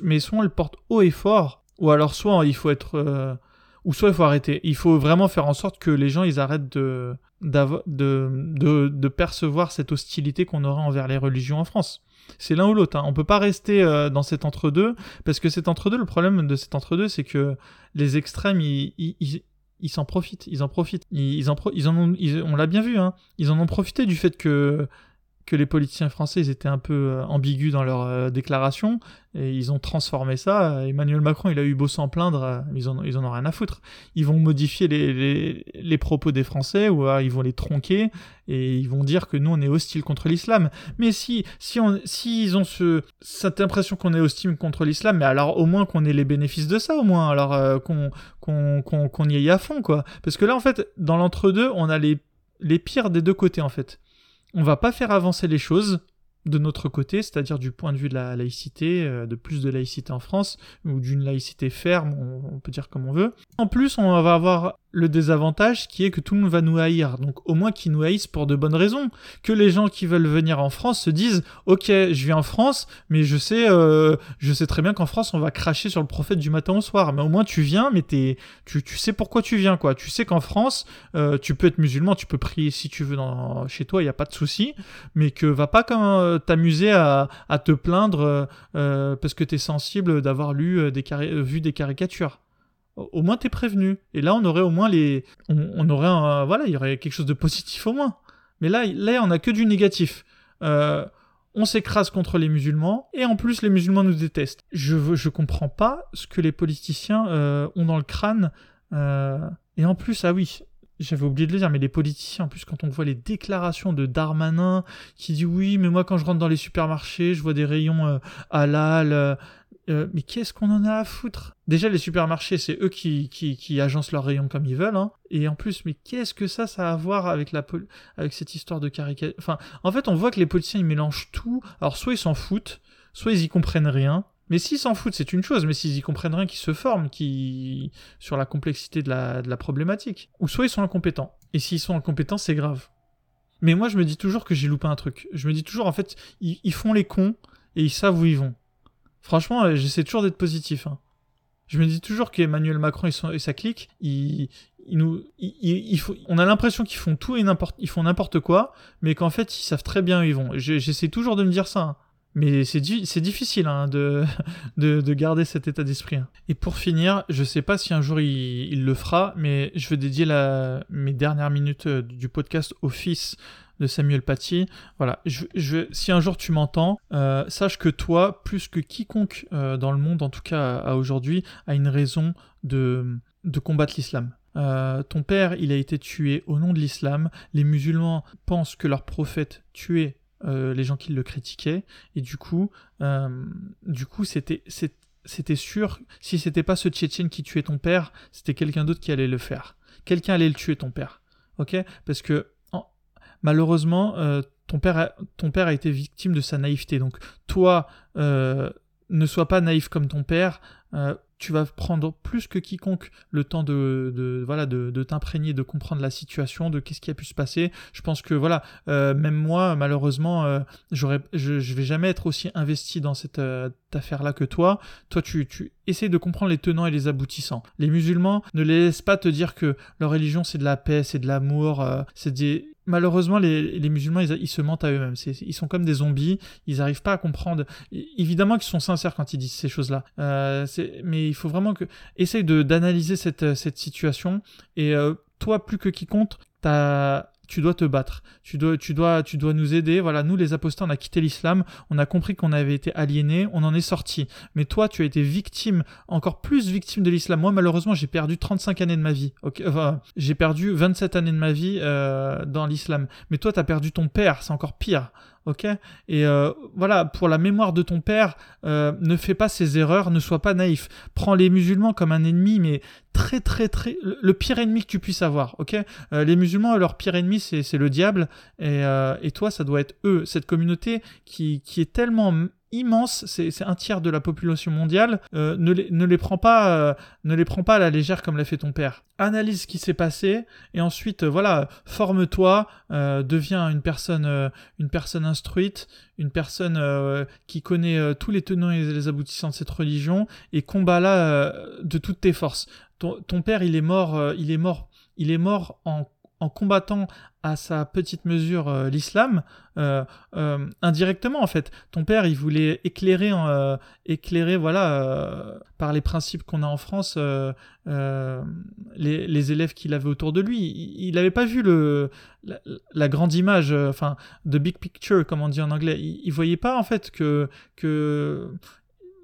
Mais soit on le porte haut et fort, ou alors soit il faut être ou soit il faut arrêter. Il faut vraiment faire en sorte que les gens ils arrêtent de, de, de, de percevoir cette hostilité qu'on aurait envers les religions en France. C'est l'un ou l'autre. Hein. On peut pas rester euh, dans cet entre-deux, parce que cet entre-deux, le problème de cet entre-deux, c'est que les extrêmes, ils, s'en profitent. Ils en profitent. Ils, en, ils en ont, on l'a bien vu, hein. Ils en ont profité du fait que que les politiciens français ils étaient un peu euh, ambigus dans leurs euh, déclarations et ils ont transformé ça. Emmanuel Macron, il a eu beau s'en plaindre, euh, ils en, ont rien à foutre. Ils vont modifier les, propos des Français ou ils vont les tronquer et ils vont dire que nous on est hostile contre l'islam. Mais si si on si ils ont ce cette impression qu'on est hostile contre l'islam, mais alors au moins qu'on ait les bénéfices de ça au moins, alors qu'on y aille à fond quoi. Parce que là en fait dans l'entre-deux, on a les pires des deux côtés en fait on va pas faire avancer les choses de notre côté, c'est-à-dire du point de vue de la laïcité, euh, de plus de laïcité en France, ou d'une laïcité ferme, on, peut dire comme on veut. En plus, on va avoir le désavantage qui est que tout le monde va nous haïr. Donc au moins qu'ils nous haïssent pour de bonnes raisons. Que les gens qui veulent venir en France se disent ok je viens en France mais je sais euh, je sais très bien qu'en France on va cracher sur le prophète du matin au soir. Mais au moins tu viens mais t'es, tu, tu sais pourquoi tu viens quoi. Tu sais qu'en France euh, tu peux être musulman, tu peux prier si tu veux dans, chez toi, il n'y a pas de souci. Mais que va pas comme euh, t'amuser à, à, te plaindre parce que t'es sensible d'avoir lu vu des caricatures au moins t'es prévenu. Et là, on aurait au moins les, on, aurait un, voilà, il y aurait quelque chose de positif au moins. Mais là, là, on a que du négatif. Euh, on s'écrase contre les musulmans et en plus les musulmans nous détestent. Je je comprends pas ce que les politiciens euh, ont dans le crâne. Euh, et en plus, ah oui, j'avais oublié de le dire, mais les politiciens, en plus, quand on voit les déclarations de Darmanin qui dit oui, mais moi quand je rentre dans les supermarchés, je vois des rayons halal, euh, mais qu'est-ce qu'on en a à foutre? Déjà, les supermarchés, c'est eux qui, qui, qui, agencent leurs rayons comme ils veulent. Hein. Et en plus, mais qu'est-ce que ça, ça a à voir avec, la avec cette histoire de caricature Enfin, en fait, on voit que les politiciens, ils mélangent tout. Alors, soit ils s'en foutent, soit ils y comprennent rien. Mais s'ils s'en foutent, c'est une chose, mais s'ils y comprennent rien, qu'ils se forment qui... sur la complexité de la, de la problématique. Ou soit ils sont incompétents. Et s'ils sont incompétents, c'est grave. Mais moi, je me dis toujours que j'ai loupé un truc. Je me dis toujours, en fait, ils, ils font les cons et ils savent où ils vont. Franchement, euh, j'essaie toujours d'être positif. Hein. Je me dis toujours qu'Emmanuel Macron et, sa clique, ils, nous, on a l'impression qu'ils font tout et n'importe, ils font n'importe quoi, mais qu'en fait ils savent très bien où ils vont. J'essaie toujours de me dire ça, hein. mais c'est difficile hein, de, de, garder cet état d'esprit. Et pour finir, je sais pas si un jour il, le fera, mais je veux dédier mes dernières minutes euh, du podcast au fils de Samuel Paty. Voilà, si un jour tu m'entends, euh, sache que toi, plus que quiconque euh, dans le monde, en tout cas à, aujourd'hui, a une raison de, de combattre l'islam. Euh, ton père, il a été tué au nom de l'islam. Les musulmans pensent que leur prophète tuait les gens qui le critiquaient, et du coup, du coup, c'était c'était sûr, si c'était pas ce Tchétchène qui tuait ton père, c'était quelqu'un d'autre qui allait le faire. Quelqu'un allait le tuer ton père. Ok? Parce que malheureusement, euh, ton, père a, ton père a été victime de sa naïveté. Donc toi, euh, ne sois pas naïf comme ton père. Euh, tu vas prendre plus que quiconque le temps de, voilà de, t'imprégner, de comprendre la situation, de qu'est-ce qui a pu se passer. Je pense que voilà, même moi, malheureusement, je, je vais jamais être aussi investi dans cette affaire-là que toi. Toi, tu, tu essayes de comprendre les tenants et les aboutissants. Les musulmans ne les laissent pas te dire que leur religion c'est de la paix, c'est de l'amour, c'est des malheureusement, les, musulmans, ils, se mentent à eux-mêmes. Ils sont comme des zombies. Ils n'arrivent pas à comprendre. Évidemment qu'ils sont sincères quand ils disent ces choses-là. Euh, mais il faut vraiment que essaye de d'analyser cette, cette situation. Et euh, toi, plus que quiconque, t'as tu dois te battre. Tu dois, nous aider. Voilà, nous les apostats, on a quitté l'islam, on a compris qu'on avait été aliénés, on en est sorti. Mais toi, tu as été victime, encore plus victime de l'islam. Moi, malheureusement, j'ai perdu 35 années de ma vie. J'ai perdu 27 années de ma vie euh, dans l'islam. Mais toi, tu as perdu ton père, c'est encore pire ok. Et euh, voilà, pour la mémoire de ton père, euh, ne fais pas ces erreurs, ne sois pas naïf. Prends les musulmans comme un ennemi, mais très très très le pire ennemi que tu puisses avoir, ok? Euh, Les musulmans, leur pire ennemi, c'est le diable, et, et, toi, ça doit être eux, cette communauté qui, qui est tellement immense, c'est un tiers de la population mondiale, euh, ne, les, ne, les prend pas, euh, ne les prend pas à la légère comme l'a fait ton père. Analyse ce qui s'est passé et ensuite, euh, voilà, forme-toi, deviens une personne, une personne instruite, une personne qui connaît tous les tenants et les aboutissants de cette religion et combat-la de toutes tes forces. Ton, ton, père, il est mort, il est mort, il est mort en en combattant à sa petite mesure euh, l'islam, euh, euh, indirectement en fait. Ton père, il voulait éclairer, éclairer voilà, par les principes qu'on a en France, les, élèves qu'il avait autour de lui. Il n'avait pas vu le, la, grande image, enfin, the big picture, comme on dit en anglais. Il, voyait pas en fait que, que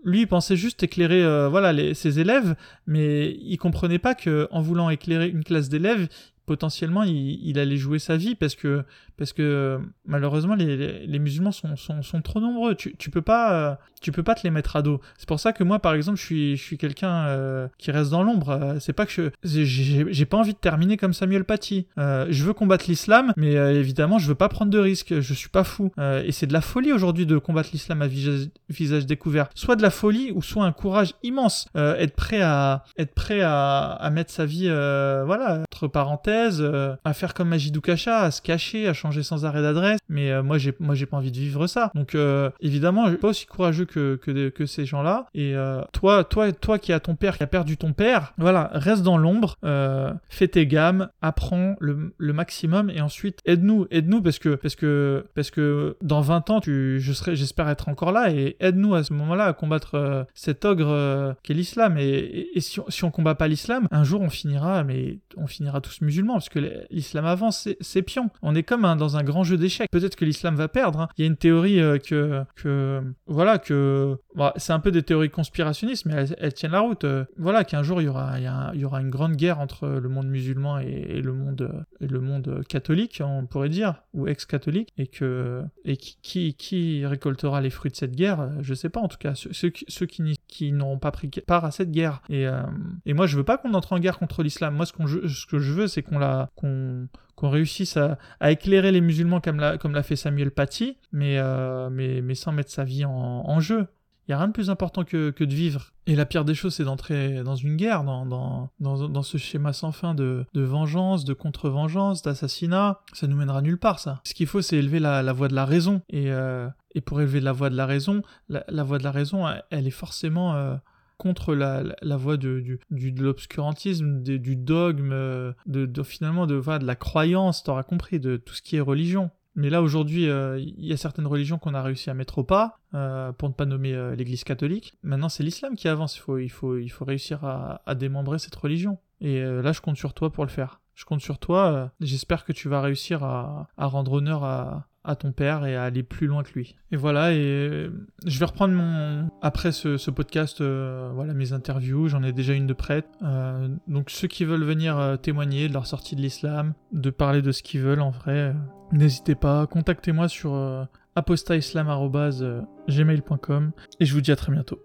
lui, il pensait juste éclairer voilà, ses élèves, mais il comprenait pas que en voulant éclairer une classe d'élèves, potentiellement il, allait jouer sa vie parce que, parce que malheureusement les, musulmans sont, sont, sont, trop nombreux. Tu, tu peux pas tu peux pas te les mettre à dos. C'est pour ça que moi par exemple je suis, je suis quelqu'un euh, qui reste dans l'ombre. Euh, c'est pas que je j'ai pas envie de terminer comme Samuel Paty. Euh, je veux combattre l'islam, mais évidemment je veux pas prendre de risques. Je suis pas fou. et c'est de la folie aujourd'hui de combattre l'islam à visage, visage, découvert. Soit de la folie ou soit un courage immense. être prêt à être prêt à, à mettre sa vie voilà entre parenthèses euh, à faire comme Majidou Kacha, à se cacher, à changer sans arrêt d'adresse. Mais euh, moi, j'ai moi j'ai pas envie de vivre ça. Donc euh, évidemment, je suis pas aussi courageux que que, ces gens-là. Et toi, toi, toi qui as ton père, qui a perdu ton père, voilà, reste dans l'ombre, fais tes gammes, apprends le, maximum et ensuite aide-nous, aide-nous parce que parce que parce que dans 20 ans, tu, je serai, j'espère être encore là et aide-nous à ce moment-là à combattre cet ogre qu'est l'islam. Et, si, on, si on combat pas l'islam, un jour on finira, mais on finira tous musulmans parce que l'islam avance, c'est pion. On est comme dans un grand jeu d'échecs. Peut-être que l'islam va perdre. Hein. Il y a une théorie euh, que, que, voilà, que, bah, c'est un peu des théories conspirationnistes, mais elles, tiennent la route. Euh, voilà, qu'un jour il y aura, il aura une grande guerre entre le monde musulman et, le monde, le monde catholique, on pourrait dire, ou ex-catholique, et que, et qui, récoltera les fruits de cette guerre, je sais pas en tout cas. Ceux, qui, n'auront pas pris part à cette guerre. Et, euh, moi, je veux pas qu'on entre en guerre contre l'islam. Moi, ce, que je veux, c'est qu'on réussisse à, éclairer les musulmans comme l'a, fait Samuel Paty, mais, euh, sans mettre sa vie en jeu. Il n'y a rien de plus important que, que, de vivre. Et la pire des choses, c'est d'entrer dans une guerre, dans, dans, dans, ce schéma sans fin de, de vengeance, de contre-vengeance, d'assassinat. Ça nous mènera nulle part, ça. Ce qu'il faut, c'est élever la, la voix de la raison. Et, euh, et pour élever la voix de la raison, la, la voix de la raison, elle, est forcément... Euh, contre la, la, de, du, de l'obscurantisme, du dogme, de, de, finalement de, de la croyance, t'auras compris, de tout ce qui est religion. Mais là aujourd'hui, euh, il y a certaines religions qu'on a réussi à mettre au pas, euh, pour ne pas nommer euh, l'Église catholique. Maintenant, c'est l'islam qui avance. Il faut, il faut, il faut réussir à, démembrer cette religion. Et là, je compte sur toi pour le faire. Je compte sur toi. J'espère que tu vas réussir à rendre honneur à, à ton père et à aller plus loin que lui. Et voilà, et je vais reprendre mon après ce, podcast, euh, voilà mes interviews, j'en ai déjà une de prête. Euh, donc ceux qui veulent venir euh, témoigner de leur sortie de l'islam, de parler de ce qu'ils veulent en vrai, n'hésitez pas, contactez-moi sur apostaislam@gmail.com et je vous dis à très bientôt.